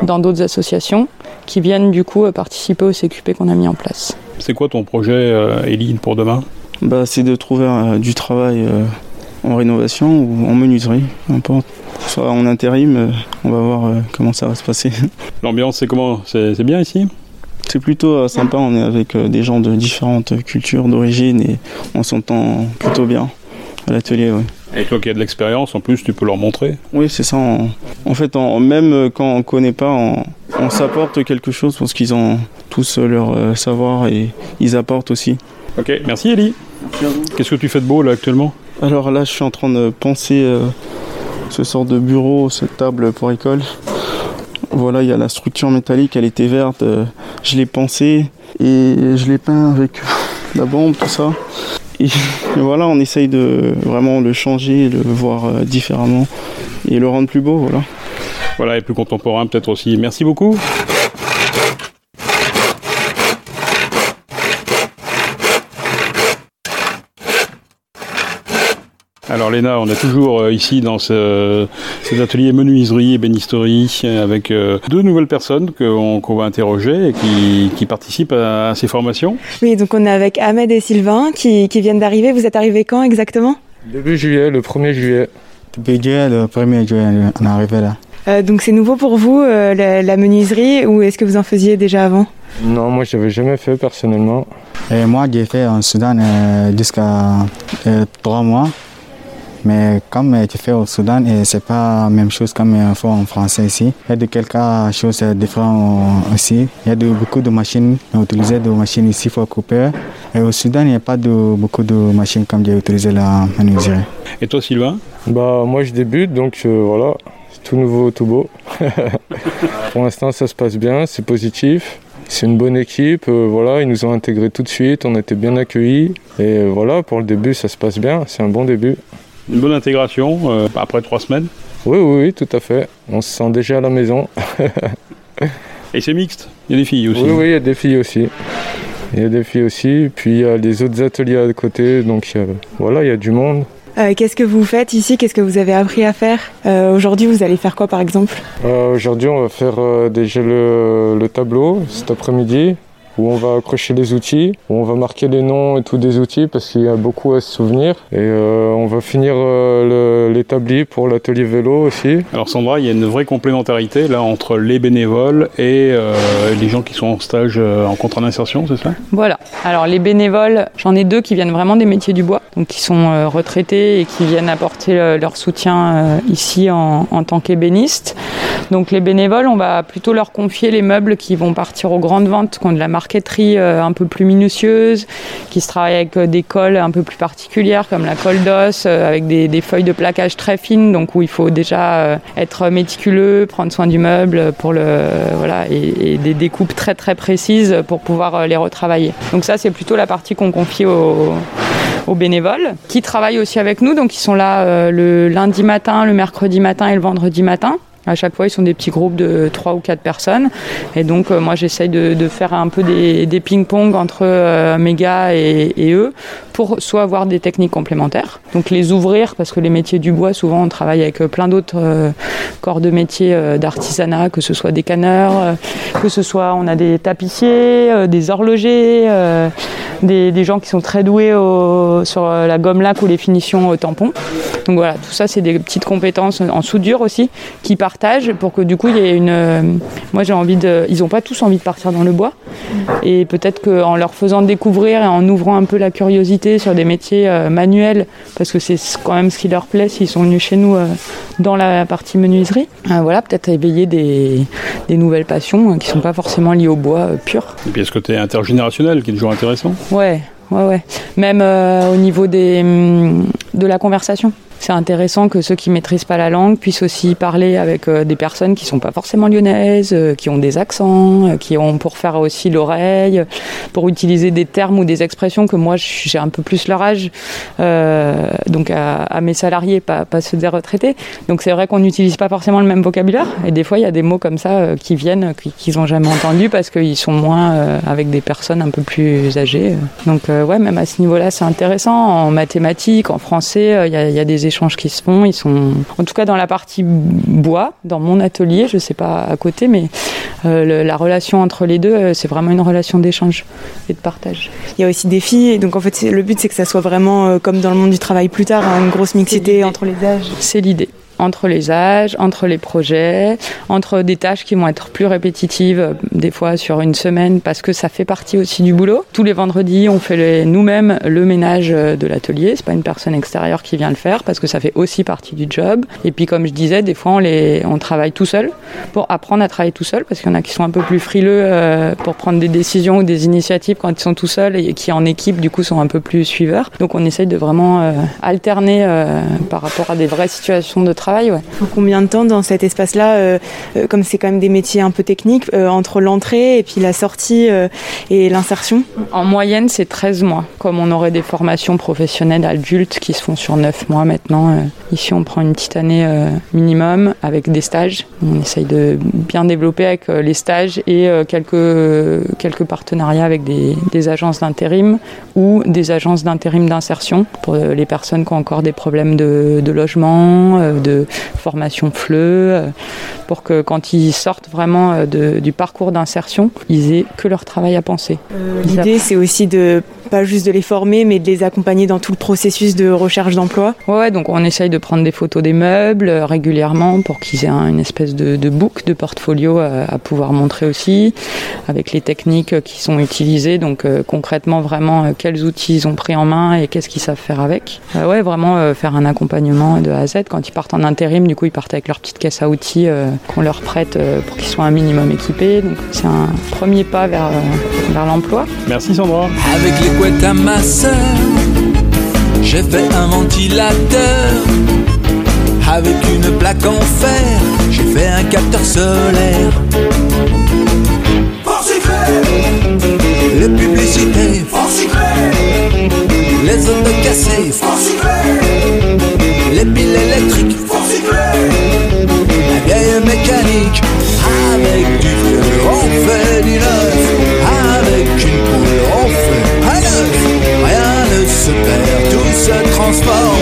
dans d'autres associations, qui viennent du coup euh, participer au CQP qu'on a mis en place. C'est quoi ton projet, euh, Eline, pour demain? Bah, c'est de trouver euh, du travail euh, en rénovation ou en menuiserie, peu importe. Soit en intérim, euh, on va voir euh, comment ça va se passer. L'ambiance, c'est comment? C'est c'est bien ici? C'est plutôt euh, sympa, on est avec euh, des gens de différentes cultures, d'origine et on s'entend plutôt bien à l'atelier. Ouais. Et toi qui as de l'expérience, en plus, tu peux leur montrer. Oui, c'est ça. En, en fait, même quand on ne connaît pas, on, on s'apporte quelque chose parce qu'ils ont tous leur euh, savoir et ils apportent aussi. Ok, merci Elie. Qu'est-ce que tu fais de beau là actuellement? Alors là, je suis en train de penser euh, ce sort de bureau, cette table pour école. Voilà, il y a la structure métallique, elle était verte. euh, je l'ai pensée et je l'ai peint avec la bombe, tout ça. Et, voilà, on essaye de vraiment le changer, le voir euh, différemment et le rendre plus beau, voilà. Voilà, et plus contemporain peut-être aussi. Merci beaucoup. Alors Léna, on est toujours euh, ici dans ce, cet atelier menuiserie et bénisterie avec euh, deux nouvelles personnes qu'on va interroger et qui, qui participent à, à ces formations. Oui, donc on est avec Ahmed et Sylvain qui, qui viennent d'arriver. Vous êtes arrivés quand exactement? Début juillet, le 1er juillet. Début juillet, le 1er juillet, on est arrivé là. Euh, Donc c'est nouveau pour vous euh, la, la menuiserie ou est-ce que vous en faisiez déjà avant? Non, moi j'avais jamais fait personnellement. Et moi, j'ai fait en Soudan euh, jusqu'à euh, trois mois. Mais comme euh, tu fais au Soudan, et c'est pas la même chose comme il faut en français ici. Il y a de quelques choses différentes aussi. Il y a de, beaucoup de machines. On a utilisé des machines ici pour couper. Et au Soudan, il n'y a pas de, beaucoup de machines comme j'ai utilisé la menuiserie. Et toi Sylvain? Bah moi je débute donc euh, voilà, c'est tout nouveau, tout beau. Pour l'instant ça se passe bien, c'est positif. C'est une bonne équipe, euh, voilà, ils nous ont intégrés tout de suite, on a été bien accueillis. Et euh, voilà, pour le début ça se passe bien, c'est un bon début. Une bonne intégration euh, après trois semaines. Oui, oui, oui, tout à fait. On se sent déjà à la maison. Et c'est mixte. Il y a des filles aussi. Oui, oui, il y a des filles aussi. Il y a des filles aussi, puis il y a les autres ateliers à côté, donc il y a- voilà, il y a du monde. Euh, Qu'est-ce que vous faites ici? Qu'est-ce que vous avez appris à faire? Euh, Aujourd'hui, vous allez faire quoi par exemple? Euh, Aujourd'hui, on va faire euh, déjà le, le tableau cet après-midi où on va accrocher les outils, où on va marquer les noms et tous des outils parce qu'il y a beaucoup à se souvenir. Et euh, on va finir euh, l'établi pour l'atelier vélo aussi. Alors Sandra, il y a une vraie complémentarité là entre les bénévoles et euh, les gens qui sont en stage euh, en contrat d'insertion, c'est ça? Voilà. Alors les bénévoles, j'en ai deux qui viennent vraiment des métiers du bois, donc qui sont euh, retraités et qui viennent apporter euh, leur soutien euh, ici en, en tant qu'ébénistes. Donc les bénévoles, on va plutôt leur confier les meubles qui vont partir aux grandes ventes, qui ont de la marqueterie euh, un peu plus minutieuse, qui se travaillent avec euh, des colles un peu plus particulières comme la colle d'os, euh, avec des, feuilles de plaquage très fines, donc où il faut déjà être méticuleux, prendre soin du meuble pour le voilà et, des découpes très très précises pour pouvoir les retravailler. Donc ça c'est plutôt la partie qu'on confie aux, bénévoles qui travaillent aussi avec nous, donc ils sont là le lundi matin, le mercredi matin et le vendredi matin. À chaque fois, ils sont des petits groupes de 3 ou 4 personnes. Et donc, euh, moi, j'essaye de, faire un peu des, ping-pong entre euh, mes gars et, eux pour soit avoir des techniques complémentaires, donc les ouvrir, parce que les métiers du bois, souvent, on travaille avec euh, plein d'autres corps de métiers d'artisanat, que ce soit des canneurs, que ce soit, on a des tapissiers, des horlogers, des, gens qui sont très doués sur la gomme laque ou les finitions au tampon. Donc voilà, tout ça, c'est des petites compétences en soudure aussi qui partagent pour que du coup, il y ait une. euh, moi, j'ai envie de. Ils n'ont pas tous envie de partir dans le bois. Et peut-être qu'en leur faisant découvrir et en ouvrant un peu la curiosité sur des métiers euh, manuels, parce que c'est quand même ce qui leur plaît s'ils sont venus chez nous euh, dans la partie menuiserie, voilà, peut-être éveiller des, des nouvelles passions euh, qui ne sont pas forcément liées au bois pur. Et puis ce côté intergénérationnel qui est toujours intéressant? Ouais, ouais, ouais. Même euh, au niveau des, hum, de la conversation. C'est intéressant que ceux qui maîtrisent pas la langue puissent aussi parler avec euh, des personnes qui sont pas forcément lyonnaises, euh, qui ont des accents, euh, qui ont pour faire aussi l'oreille, pour utiliser des termes ou des expressions que moi j'ai un peu plus leur âge, donc à, mes salariés, pas, pas ceux des retraités. Donc c'est vrai qu'on n'utilise pas forcément le même vocabulaire et des fois il y a des mots comme ça qui viennent qui- qu'ils ont jamais entendus parce qu'ils sont moins avec des personnes un peu plus âgées. Donc euh, ouais, même à ce niveau-là, c'est intéressant. En mathématiques, en français, il y, y a des échanges qui se font. Ils sont, en tout cas dans la partie bois, dans mon atelier, je sais pas à côté, mais euh, le- la relation entre les deux, euh, c'est vraiment une relation d'échange et de partage. Il y a aussi des filles, donc en fait le but c'est que ça soit vraiment euh, comme dans le monde du travail plus tard, hein, une grosse mixité entre les âges. C'est l'idée. Entre les âges, entre les projets, entre des tâches qui vont être plus répétitives, euh, des fois sur une semaine, parce que ça fait partie aussi du boulot. Tous les vendredis, on fait nous-mêmes le ménage euh, de l'atelier. C'est pas une personne extérieure qui vient le faire, parce que ça fait aussi partie du job. Et puis, comme je disais, des fois, on, les, on travaille tout seul pour apprendre à travailler tout seul, parce qu'il y en a qui sont un peu plus frileux euh, pour prendre des décisions ou des initiatives quand ils sont tout seuls et qui en équipe, du coup, sont un peu plus suiveurs. Donc, on essaye de vraiment alterner par rapport à des vraies situations de travail. Ouais. Combien de temps dans cet espace-là, euh, euh, comme c'est quand même des métiers un peu techniques, euh, entre l'entrée et puis la sortie et l'insertion? En moyenne, c'est 13 mois. Comme on aurait des formations professionnelles adultes qui se font sur 9 mois maintenant. ici, on prend une petite année minimum avec des stages. On essaye de bien développer avec les stages et quelques, quelques partenariats avec des, des agences d'intérim ou des agences d'intérim d'insertion pour les personnes qui ont encore des problèmes de, de logement, euh, de formation FLE, euh, pour que quand ils sortent vraiment euh, de- du parcours d'insertion, ils aient que leur travail à penser. L'idée c'est aussi de pas juste de les former, mais de les accompagner dans tout le processus de recherche d'emploi. Ouais, ouais, donc on essaye de prendre des photos des meubles euh, régulièrement pour qu'ils aient un- une espèce de, de book, de portfolio à, à pouvoir montrer aussi, avec les techniques euh, qui sont utilisées, donc euh, concrètement vraiment euh, quels outils ils ont pris en main et qu'est-ce qu'ils savent faire avec. Euh, ouais, vraiment euh, faire un accompagnement de A à Z. Quand ils partent en intérim, du coup ils partent avec leur petite caisse à outils euh, qu'on leur prête euh, pour qu'ils soient un minimum équipés. Donc c'est un premier pas vers, euh, vers l'emploi. Merci Sandra. Avec les couettes à ma sœur, j'ai fait un ventilateur. Avec une plaque en fer, j'ai fait un capteur solaire. Les publicités, les autos cassées, les piles électriques, la vieille mécanique. Avec du feu, on fait du neuf. Se perd, tout se transforme.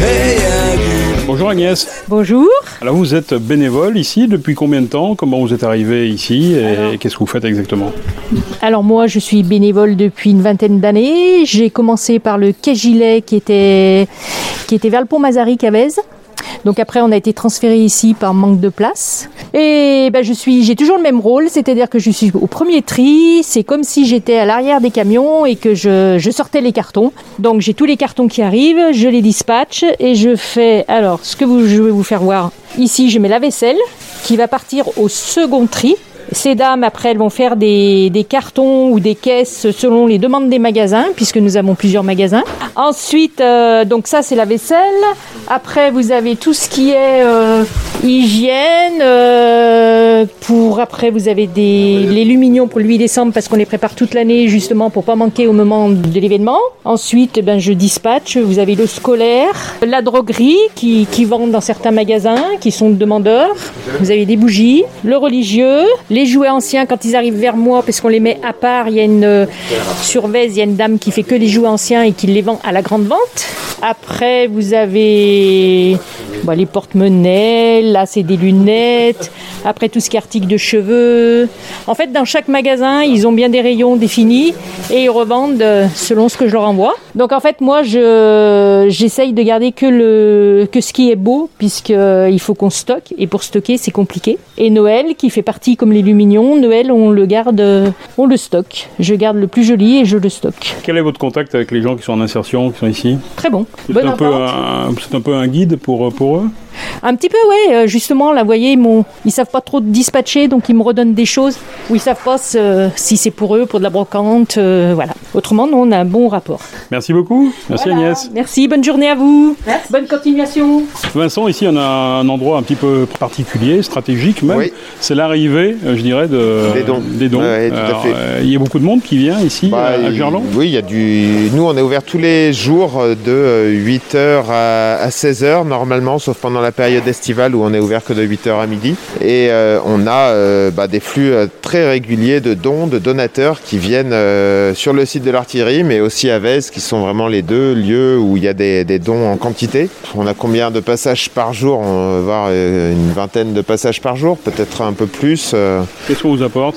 Et y a du Bonjour Agnès. Bonjour. Alors vous êtes bénévole ici depuis combien de temps? Comment vous êtes arrivé ici? Et qu'est-ce que vous faites exactement? Alors moi, je suis bénévole depuis une vingtaine d'années. J'ai commencé par le quai Gilet qui était, qui était vers le pont Mazari Cavez. Donc après, on a été transféré ici par manque de place. Et ben, je suis, j'ai toujours le même rôle, c'est-à-dire que je suis au premier tri. C'est comme si j'étais à l'arrière des camions et que je, sortais les cartons. Donc j'ai tous les cartons qui arrivent, je les dispatche et je fais. Alors, ce que je vais vous faire voir ici, je mets la vaisselle qui va partir au second tri. Ces dames, après, elles vont faire des, cartons ou des caisses selon les demandes des magasins, puisque nous avons plusieurs magasins. Ensuite, euh, donc ça, c'est la vaisselle. Après, vous avez tout ce qui est euh, hygiène. euh, pour après, vous avez des les lumignons pour le 8 décembre, parce qu'on les prépare toute l'année, justement, pour pas manquer au moment de l'événement. Ensuite, eh ben, je dispatche. Vous avez le scolaire, la droguerie qui, qui vend dans certains magasins, qui sont demandeurs. Vous avez des bougies, le religieux, les jouets anciens quand ils arrivent vers moi, parce qu'on les met à part. Il y a une euh, sur Vez, il y a une dame qui fait que les jouets anciens et qui les vend à la grande vente. Après, vous avez bah, les porte-monnaies. Là, c'est des lunettes. Après, tout ce qui est articles de cheveux. En fait, dans chaque magasin, ils ont bien des rayons définis et ils revendent euh, selon ce que je leur envoie. Donc, en fait, moi, je j'essaye de garder que le que ce qui est beau, puisque euh, faut qu'on stocke et pour stocker, c'est compliqué. Et Noël, qui fait partie comme les lumignons, Noël, on le garde, euh, on le stocke. Je garde le plus joli et je le stocke. Quel est votre contact avec les gens qui sont en insertion, qui sont ici? Très bon. Bonne êtes un peu un, êtes un peu un guide pour, pour eux? Un petit peu, ouais. euh, Justement, là, vous voyez, ils, m'ont- ils savent pas trop dispatcher, donc ils me redonnent des choses où ils savent pas ce- si c'est pour eux, pour de la brocante, euh, voilà. Autrement, nous, on a un bon rapport. Merci beaucoup. Merci Agnès. Merci, bonne journée à vous. Bonne continuation. Vincent, ici on a un endroit un petit peu particulier, stratégique même. C'est l'arrivée, euh, je dirais, de, Des dons. Des dons. Ouais, tout à Alors, fait. euh, il y a beaucoup de monde qui vient ici Bah, à, à Gerland. Oui, il y a du. Nous, on est ouvert tous les jours euh, de 8h à 16h normalement, sauf pendant la période estivale où on est ouvert que de 8h à midi. Et euh, on a euh, bah, des flux euh, très réguliers de dons, de donateurs qui viennent sur le site de l'artillerie, mais aussi à Vez, qui sont vraiment les deux lieux où il y a des, des dons en quantité. On a combien de passages par jour? On va voir une vingtaine de passages par jour, peut-être un peu plus. Qu'est-ce qu'on vous apporte?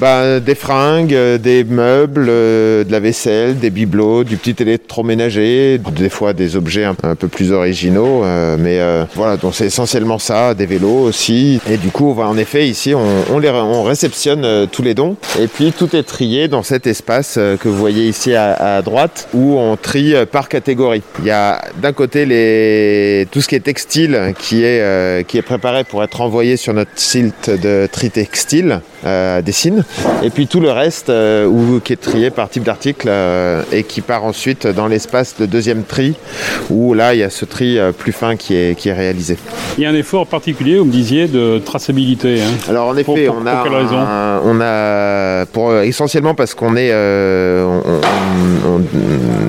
Bah, Des fringues, des meubles, de la vaisselle, des bibelots, du petit électroménager, des fois des objets un, un peu plus originaux. mais euh, donc c'est essentiellement ça, des vélos aussi. Et du coup, en effet, ici, on, réceptionne euh, tous les dons. Et puis, tout est trié dans cet espace euh, que vous voyez ici à, droite, où on trie euh, par catégorie. Il y a d'un côté tout ce qui est textile qui est, qui est préparé pour être envoyé sur notre site de tri textile euh, à Dessines. Et puis tout le reste euh, où, qui est trié par type d'article euh, et qui part ensuite dans l'espace de deuxième tri où là il y a ce tri plus fin qui est, qui est réalisé. Il y a un effort particulier, vous me disiez, de traçabilité. hein. Alors en effet, Pour- pour- on a pour quelle raison un- on a pour essentiellement parce qu'on est on, on-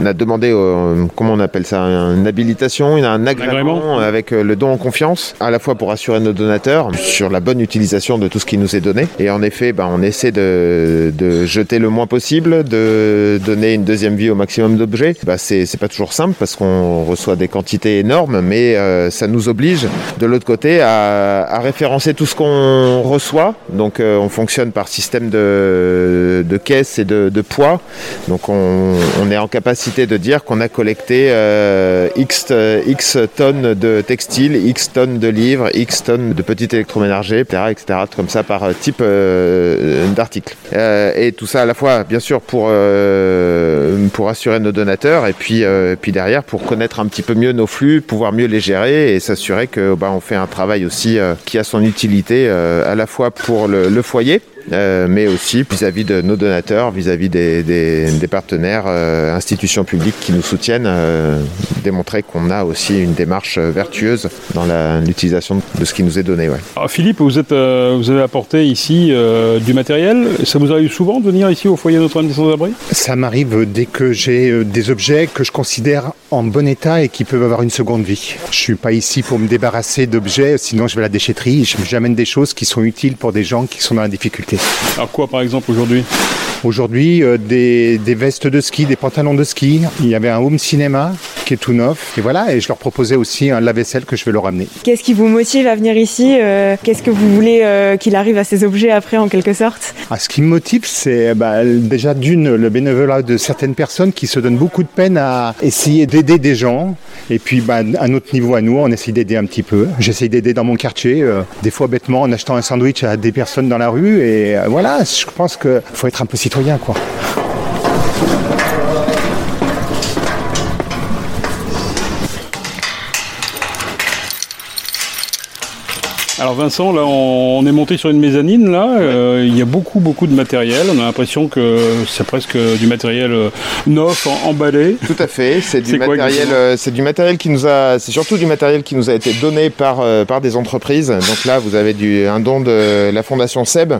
on a demandé euh, comment on appelle ça une habilitation, une- un agrément, avec euh, le don en confiance, à la fois pour assurer nos donateurs sur la bonne utilisation de tout ce qui nous est donné. Et en effet, ben, on essaie de, de jeter le moins possible, de donner une deuxième vie au maximum d'objets. Bah, c'est c'est pas toujours simple parce qu'on reçoit des quantités énormes, mais euh, ça nous oblige de l'autre côté à, à référencer tout ce qu'on reçoit. Donc euh, on fonctionne par système de, de caisse et de, de poids. Donc on, on est en capacité de dire qu'on a collecté euh, X, euh, X tonnes de textiles, X tonnes de livres, X tonnes de petits électroménagers, etc. etc. comme ça par euh, type euh, d'article. Et tout ça à la fois, bien sûr, pour, pour assurer nos donateurs et puis, puis derrière pour connaître un petit peu mieux nos flux, pouvoir mieux les gérer et s'assurer que bah, fait un travail aussi qui a son utilité à la fois pour le foyer. Euh, mais aussi vis-à-vis de nos donateurs, vis-à-vis des, des- des partenaires, euh, institutions publiques qui nous soutiennent, euh, démontrer qu'on a aussi une démarche vertueuse dans la- l'utilisation de ce qui nous est donné. ouais. Alors, Philippe, vous, êtes, euh, vous avez apporté ici euh, du matériel. Ça vous arrive souvent de venir ici au foyer Notre-Dame des Sans-Abri? Ça m'arrive dès que j'ai des objets que je considère en bon état et qui peuvent avoir une seconde vie. Je suis pas ici pour me débarrasser d'objets, sinon je vais à la déchetterie. Je- J'amène des choses qui sont utiles pour des gens qui sont dans la difficulté. Alors quoi par exemple aujourd'hui Aujourd'hui, euh, des, des vestes de ski, des pantalons de ski. Il y avait un home cinéma qui est tout neuf. Et voilà, et je leur proposais aussi un lave-vaisselle que je vais leur amener. Qu'est-ce qui vous motive à venir ici euh, Qu'est-ce que vous voulez euh, qu'il arrive à ces objets après en quelque sorte? Ah, ce qui me motive, c'est bah, déjà d'une, le bénévolat de certaines personnes qui se donnent beaucoup de peine à essayer d'aider des gens. Et puis, bah, à notre niveau à nous, on essaie d'aider un petit peu. J'essaie d'aider dans mon quartier, euh, des fois bêtement en achetant un sandwich à des personnes dans la rue. Et voilà, je pense qu'il faut être un peu citoyen, quoi. Alors Vincent, là on, est monté sur une mezzanine, là, Euh, il y a beaucoup beaucoup de matériel, on a l'impression que c'est presque du matériel euh, neuf, en- emballé. Tout à fait, c'est du matériel, euh, c'est du matériel qui nous a, c'est surtout du matériel qui nous a été donné par euh, par des entreprises. Donc là, vous avez du un don de la fondation Seb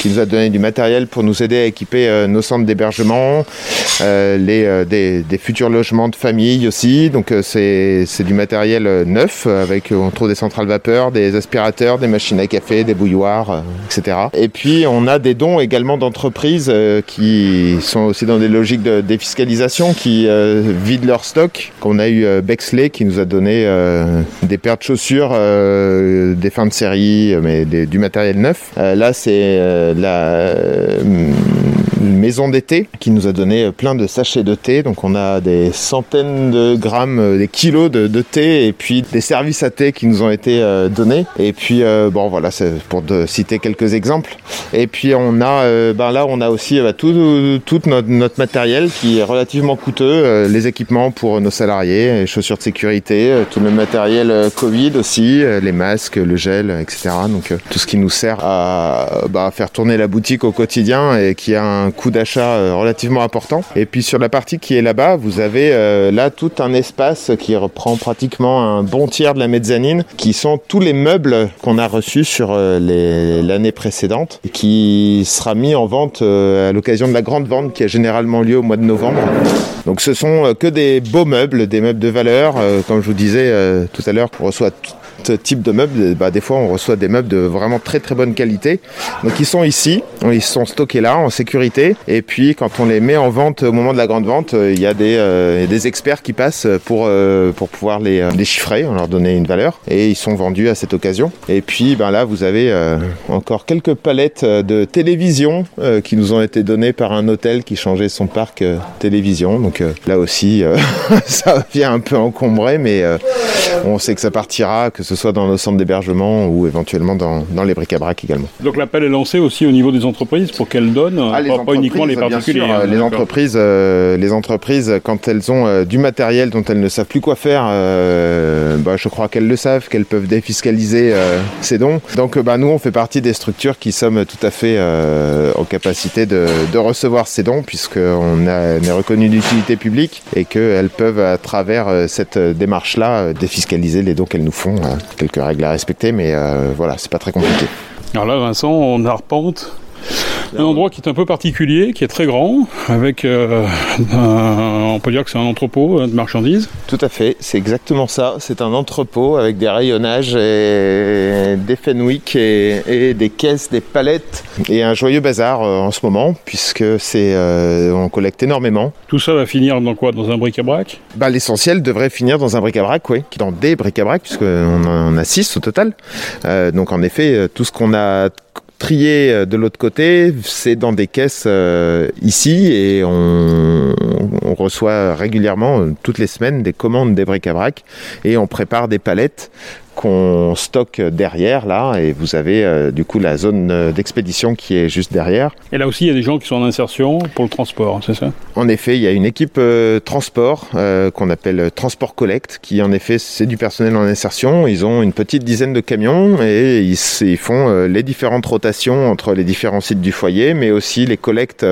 qui nous a donné du matériel pour nous aider à équiper nos centres d'hébergement, les des, des futurs logements de famille aussi. Donc c'est du matériel neuf avec on trouve des centrales vapeur, des aspirateurs, des machines à café, des bouilloires, euh, etc. Et puis on a des dons également d'entreprises euh, qui sont aussi dans des logiques de défiscalisation, qui euh, vident leur stock. On a eu Bexley qui nous a donné des paires de chaussures, des fins de série, mais du matériel neuf. Là c'est la maison d'été qui nous a donné plein de sachets de thé. Donc on a des centaines de grammes, euh, des kilos de, thé et puis des services à thé qui nous ont été euh, donnés. Et puis euh, bon voilà, c'est pour citer quelques exemples. Et puis on a, euh, ben là on a aussi bah, tout, tout notre, matériel qui est relativement coûteux, euh, les équipements pour nos salariés, les chaussures de sécurité, euh, tout le matériel euh, Covid aussi, euh, les masques, le gel, etc. Donc euh, tout ce qui nous sert à bah, faire tourner la boutique au quotidien et qui a un coût d'achat euh, relativement important. Et puis sur la partie qui est là-bas, vous avez euh, là tout un espace qui reprend pratiquement un bon tiers de la mezzanine, qui sont tous les meubles qu'on a reçus sur euh, l'année précédente, et qui sera mis en vente à l'occasion de la grande vente qui a généralement lieu au mois de novembre. Donc ce sont que des beaux meubles, des meubles de valeur. Comme je vous disais tout à l'heure, on reçoit tout type de meubles. Bah, des fois, on reçoit des meubles de vraiment très très bonne qualité. Donc ils sont ici, ils sont stockés là en sécurité. Et puis quand on les met en vente au moment de la grande vente, euh, il y a des, euh, des experts qui passent pour, euh, pour pouvoir les, chiffrer, on leur donner une valeur. Et ils sont vendus à cette occasion. Et puis ben là, vous avez encore quelques palettes de télévision qui nous ont été données par un hôtel qui changeait son parc télévision. Donc là aussi, ça vient un peu encombré, mais on sait que ça partira, que ce soit dans nos centres d'hébergement ou éventuellement dans, dans les bric-à-brac également. Donc l'appel est lancé aussi au niveau des entreprises pour qu'elles donnent, Ah, les pas, pas uniquement les particuliers. sûr, hein, les entreprises, euh, les entreprises, quand elles ont euh, du matériel dont elles ne savent plus quoi faire, euh, bah, je crois qu'elles le savent, qu'elles peuvent défiscaliser ces dons. Donc, bah, nous, on fait partie des structures qui sommes tout à fait en capacité de, de recevoir ces dons, puisqu'on est reconnu d'utilité publique et qu'elles peuvent, à travers cette démarche-là, défiscaliser les dons qu'elles nous font. Quelques règles à respecter, mais euh, voilà, c'est pas très compliqué. Alors là, Vincent, on arpente un endroit qui est un peu particulier, qui est très grand, avec, euh, un- on peut dire que c'est un entrepôt euh, de marchandises. Tout à fait, c'est exactement ça. C'est un entrepôt avec des rayonnages et des Fenwick et, et des caisses, des palettes et un joyeux bazar euh, en ce moment puisque c'est euh, on collecte énormément. Tout ça va finir dans quoi? Dans un bric-à-brac? Bah, l'essentiel devrait finir dans un bric-à-brac, oui, dans des bric-à-brac puisqu'on en a six au total. Euh, donc en effet, tout ce qu'on a trié euh, de l'autre côté, c'est dans des caisses euh, ici et on, on reçoit régulièrement, toutes les semaines, des commandes des bric-à-brac et on prépare des palettes qu'on stocke derrière là et vous avez euh, du coup la zone euh, d'expédition qui est juste derrière. Et là aussi, il y a des gens qui sont en insertion pour le transport, c'est ça? En effet, il y a une équipe euh, transport euh, qu'on appelle Transport Collect, qui en effet c'est du personnel en insertion. Ils ont une petite dizaine de camions et ils, font les différentes rotations entre les différents sites du foyer, mais aussi les collectes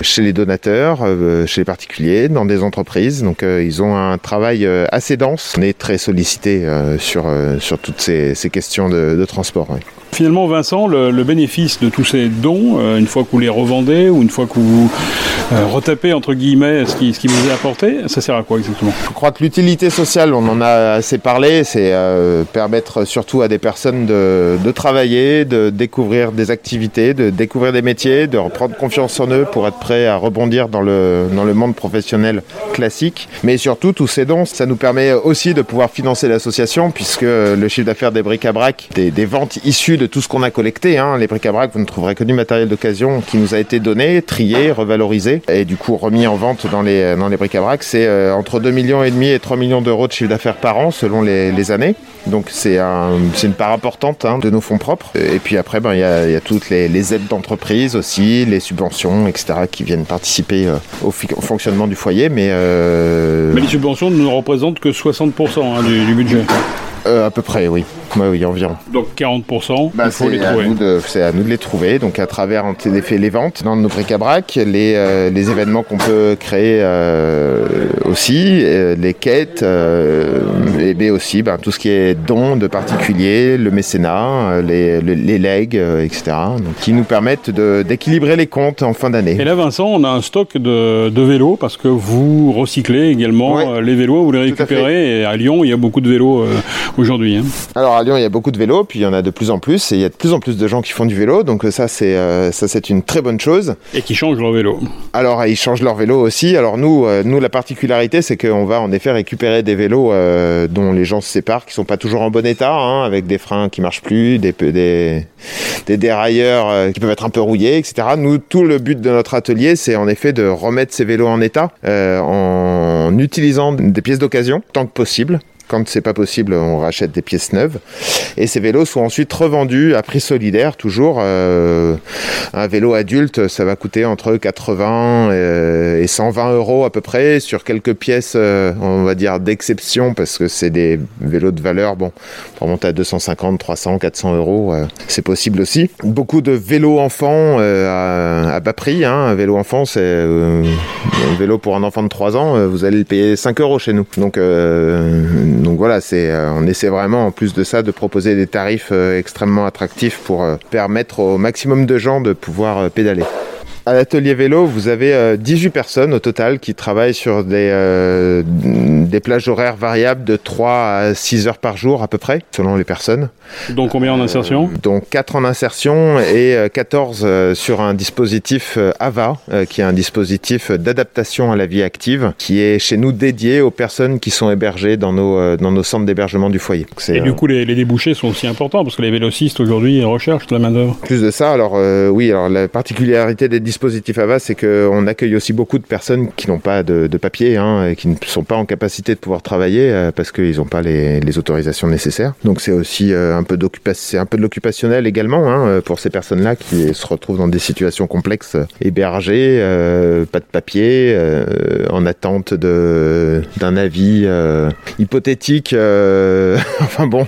chez les donateurs, chez les particuliers, dans des entreprises. Donc ils ont un travail assez dense. On est très sollicité sur, sur toutes ces, ces questions de, de transport. Finalement, Vincent, le, le bénéfice de tous ces dons, euh, une fois que vous les revendez ou une fois que vous euh, retapez entre guillemets ce qui, ce qui vous est apporté, ça sert à quoi exactement? Je crois que l'utilité sociale, on en a assez parlé, c'est euh, permettre surtout à des personnes de, de travailler, de découvrir des activités, de découvrir des métiers, de reprendre confiance en eux pour être prêts à rebondir dans le, dans le monde professionnel classique. Mais surtout, tous ces dons, ça nous permet aussi de pouvoir financer l'association puisque le chiffre d'affaires des bric-à-brac, des, des ventes issues de tout ce qu'on a collecté, hein, les bric-à-brac, vous ne trouverez que du matériel d'occasion qui nous a été donné, trié, revalorisé et du coup remis en vente dans les, dans les bric-à-brac. C'est euh, entre 2 millions et demi et 3 millions d'euros de chiffre d'affaires par an selon les, années. Donc c'est un, une part importante hein, de nos fonds propres. Et puis après, ben, il y, a, y a toutes les, aides d'entreprise aussi, les subventions, etc. qui viennent participer euh, au, fonctionnement du foyer. Mais, euh, Mais les subventions ne représentent que 60% hein, du budget. Euh, à peu près, oui. Ouais, oui, environ. Donc 40%, Bah, il faut les c'est à trouver. nous de- C'est à nous de les trouver, donc à travers en effet les ventes dans nos bric-à-brac, les, euh, les événements qu'on peut créer euh, aussi, euh, les quêtes, euh, et mais aussi ben, tout ce qui est dons de particuliers, le mécénat, les, les, les legs, etc., donc, qui nous permettent de- d'équilibrer les comptes en fin d'année. Et là, Vincent, on a un stock de, de vélos parce que vous recyclez également les vélos, vous les récupérez. Et à Lyon, il y a beaucoup de vélos euh, aujourd'hui. hein. Alors à Lyon, il y a beaucoup de vélos, puis il y en a de plus en plus, et il y a de plus en plus de gens qui font du vélo, donc euh, ça c'est euh, ça c'est une très bonne chose. Et qui changent leur vélo. Alors ils changent leur vélo aussi. Alors nous, euh, nous la particularité, c'est qu'on va en effet récupérer des vélos euh, dont les gens se séparent, qui sont pas toujours en bon état, hein, avec des freins qui marchent plus, des des, des dérailleurs qui peuvent être un peu rouillés, etc. Nous, tout le but de notre atelier, c'est en effet de remettre ces vélos en état en utilisant des pièces d'occasion tant que possible. Quand c'est pas possible, on rachète des pièces neuves. Et ces vélos sont ensuite revendus à prix solidaire, toujours. Euh, un vélo adulte, ça va coûter entre 80 euh, et 120 euros à peu près, sur quelques pièces, euh, on va dire, d'exception, parce que c'est des vélos de valeur, bon, pour monter à 250, 300, 400 euros, c'est possible aussi. Beaucoup de vélos enfants à, bas prix. Hein. Un vélo enfant, c'est un vélo pour un enfant de 3 ans, vous allez le payer 5 euros chez nous. Donc, donc voilà, c'est, euh, on essaie vraiment, en plus de ça, de proposer des tarifs euh, extrêmement attractifs pour euh, permettre au maximum de gens de pouvoir pédaler. À l'atelier vélo, vous avez euh, 18 personnes au total qui travaillent sur des, euh, des plages horaires variables de 3 à 6 heures par jour à peu près, selon les personnes. Donc combien en insertion Donc 4 en insertion et euh, 14 euh, sur un dispositif euh, AVA, euh, qui est un dispositif d'adaptation à la vie active, qui est chez nous dédié aux personnes qui sont hébergées dans nos, euh, dans nos centres d'hébergement du foyer. Et euh, du coup, les, les débouchés sont aussi importants parce que les vélocistes aujourd'hui recherchent de la main-d'œuvre. plus de ça, alors euh, oui, alors la particularité des dispositifs AVA, c'est qu'on accueille aussi beaucoup de personnes qui n'ont pas de, de papier, hein, et qui ne sont pas en capacité de pouvoir travailler euh, parce qu'ils n'ont pas les, autorisations nécessaires. Donc c'est aussi euh, un peu c'est un peu de l'occupationnel également hein, euh, pour ces personnes-là qui se retrouvent dans des situations complexes, hébergées, pas de papier, en attente d'un avis hypothétique. enfin bon,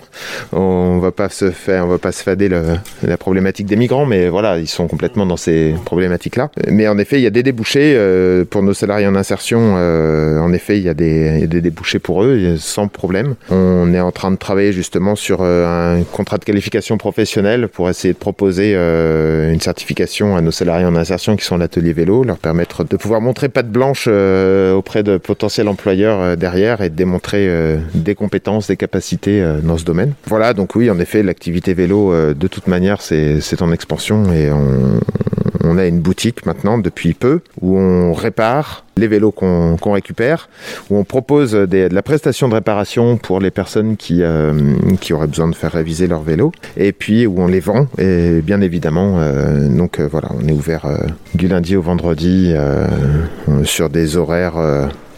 on va pas se faire, on va pas se fader la problématique des migrants, mais voilà, ils sont complètement dans ces problématiques-là. Mais en effet, il y a des débouchés euh, pour nos salariés en insertion. euh, en effet, il y, a des, débouchés pour eux, sans problème. On est en train de travailler justement sur euh, un contrat de qualification professionnelle pour essayer de proposer une certification à nos salariés en insertion qui sont à l'atelier vélo, leur permettre de pouvoir montrer patte blanche auprès de potentiels employeurs derrière et de démontrer des compétences, des capacités dans ce domaine. Voilà, donc oui, en effet, l'activité vélo, de toute manière, c'est en expansion et on, on a une boutique maintenant depuis peu où on répare les vélos qu'on récupère, où on propose de la prestation de réparation pour les personnes qui, euh, qui auraient besoin de faire réviser leur vélo, et puis où on les vend, et bien évidemment, euh, donc euh, voilà, on est ouvert du lundi au vendredi sur des horaires...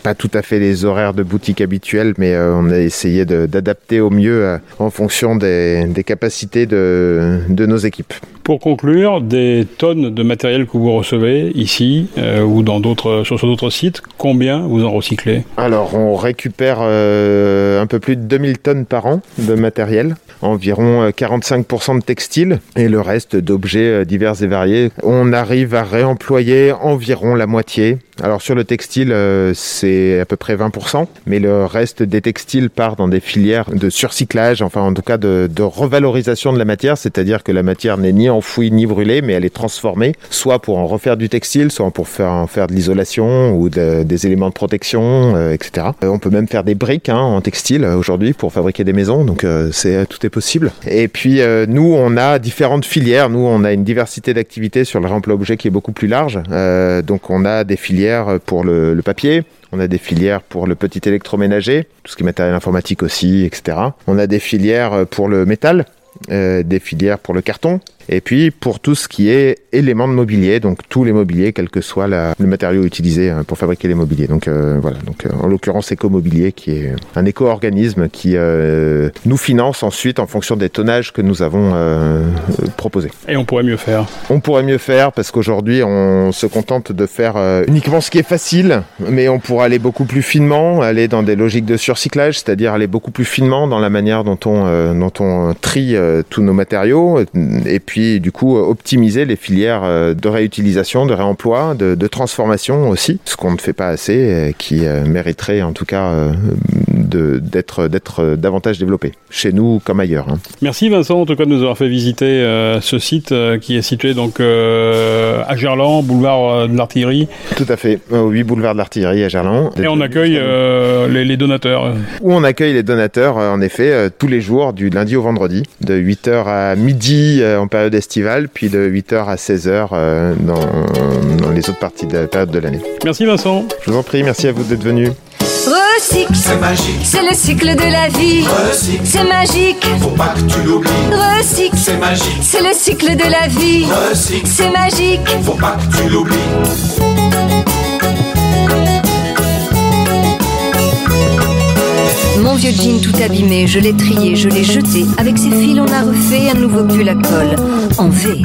pas tout à fait les horaires de boutique habituels, mais on a essayé d'adapter au mieux en fonction des, capacités de nos équipes. Pour conclure, des tonnes de matériel que vous recevez ici euh, ou dans d'autres sur d'autres sites, combien vous en recyclez? Alors, on récupère euh, un peu plus de 2000 tonnes par an de matériel, environ euh, 45% de textiles et le reste d'objets euh, divers et variés. On arrive à réemployer environ la moitié. Alors, sur le textile, euh, c'est à peu près 20%, mais le reste des textiles part dans des filières de surcyclage, enfin, en tout cas, de, de revalorisation de la matière, c'est-à-dire que la matière n'est ni enfouie ni brûlée, mais elle est transformée, soit pour en refaire du textile, soit pour faire, en faire de l'isolation ou de- des éléments de protection, euh, etc. Euh, on peut même faire des briques hein, en textile euh, aujourd'hui pour fabriquer des maisons, donc c'est tout est possible. Et puis nous, on a différentes filières. Nous, on a une diversité d'activités sur le réemploi objet qui est beaucoup plus large. Donc on a des filières pour le, papier. On a des filières pour le petit électroménager, tout ce qui est matériel informatique aussi, etc. On a des filières pour le métal, des filières pour le carton, et puis pour tout ce qui est éléments de mobilier, donc tous les mobiliers, quel que soit la- le matériau utilisé euh, pour fabriquer les mobiliers. Donc euh, voilà, donc euh, en l'occurrence Écomobilier, qui est un éco-organisme qui euh, nous finance ensuite en fonction des tonnages que nous avons euh, proposés. Et on pourrait mieux faire. On pourrait mieux faire parce qu'aujourd'hui on se contente de faire uniquement ce qui est facile, mais on pourrait aller beaucoup plus finement, aller dans des logiques de surcyclage, c'est-à-dire aller beaucoup plus finement dans la manière dont on, dont on trie tous nos matériaux, et puis du coup euh, optimiser les filières euh, de réutilisation, de réemploi, de, transformation aussi, ce qu'on ne fait pas assez, qui euh, mériterait en tout cas d'être d'être davantage développé, chez nous comme ailleurs. hein. Merci Vincent en tout cas de nous avoir fait visiter euh, ce site euh, qui est situé donc euh, à Gerland, boulevard euh, de l'artillerie. Tout à fait, au 8 boulevard de l'artillerie à Gerland. Et on accueille euh, les, les donateurs. Où on accueille les donateurs, euh, en effet, euh, tous les jours, du lundi au vendredi, de 8h à midi euh, en période estivale, puis de 8h à 16h euh, dans, dans les autres parties de la période de l'année. Merci Vincent. Je vous en prie, merci à vous d'être venus. Recycle, c'est magique, c'est le cycle de la vie. Recycle, c'est magique, faut pas que tu l'oublies. Recycle, c'est magique, c'est le cycle de la vie. Recycle, c'est magique, faut pas que tu l'oublies. Mon vieux jean tout abîmé, je l'ai trié, je l'ai jeté. Avec ses fils, on a refait un nouveau pull à col en V.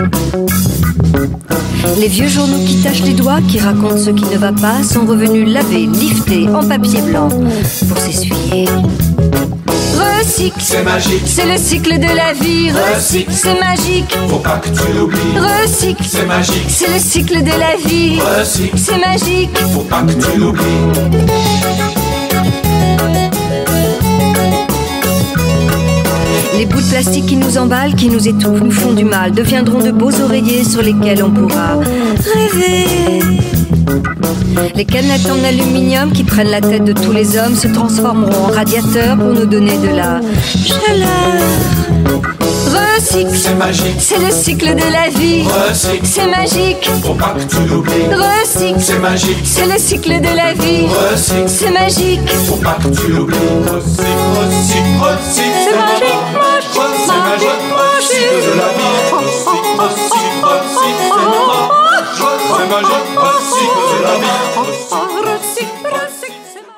Les vieux journaux qui tachent les doigts, qui racontent ce qui ne va pas, sont revenus lavés, liftés en papier blanc pour s'essuyer. Recycle, c'est magique, c'est le cycle de la vie. Recycle, c'est magique, faut pas que tu l'oublies. Recycle, c'est magique, c'est le cycle de la vie. Recycle, c'est magique, faut pas que tu l'oublies. Les bouts de plastique qui nous emballent, qui nous étouffent, nous font du mal, deviendront de beaux oreillers sur lesquels on pourra rêver. Les canettes en aluminium qui prennent la tête de tous les hommes se transformeront en radiateurs pour nous donner de la chaleur. Recycle, c'est magique, c'est le cycle de la vie. Recycle, c'est magique, faut pas que tu l'oublies. Recycle, c'est magique, c'est le cycle de la vie. Recycle, c'est magique, faut pas que tu l'oublies. Recycle, recycle, recycle, c'est magique, magique, magique, recycle de la vie. Recycle, recycle,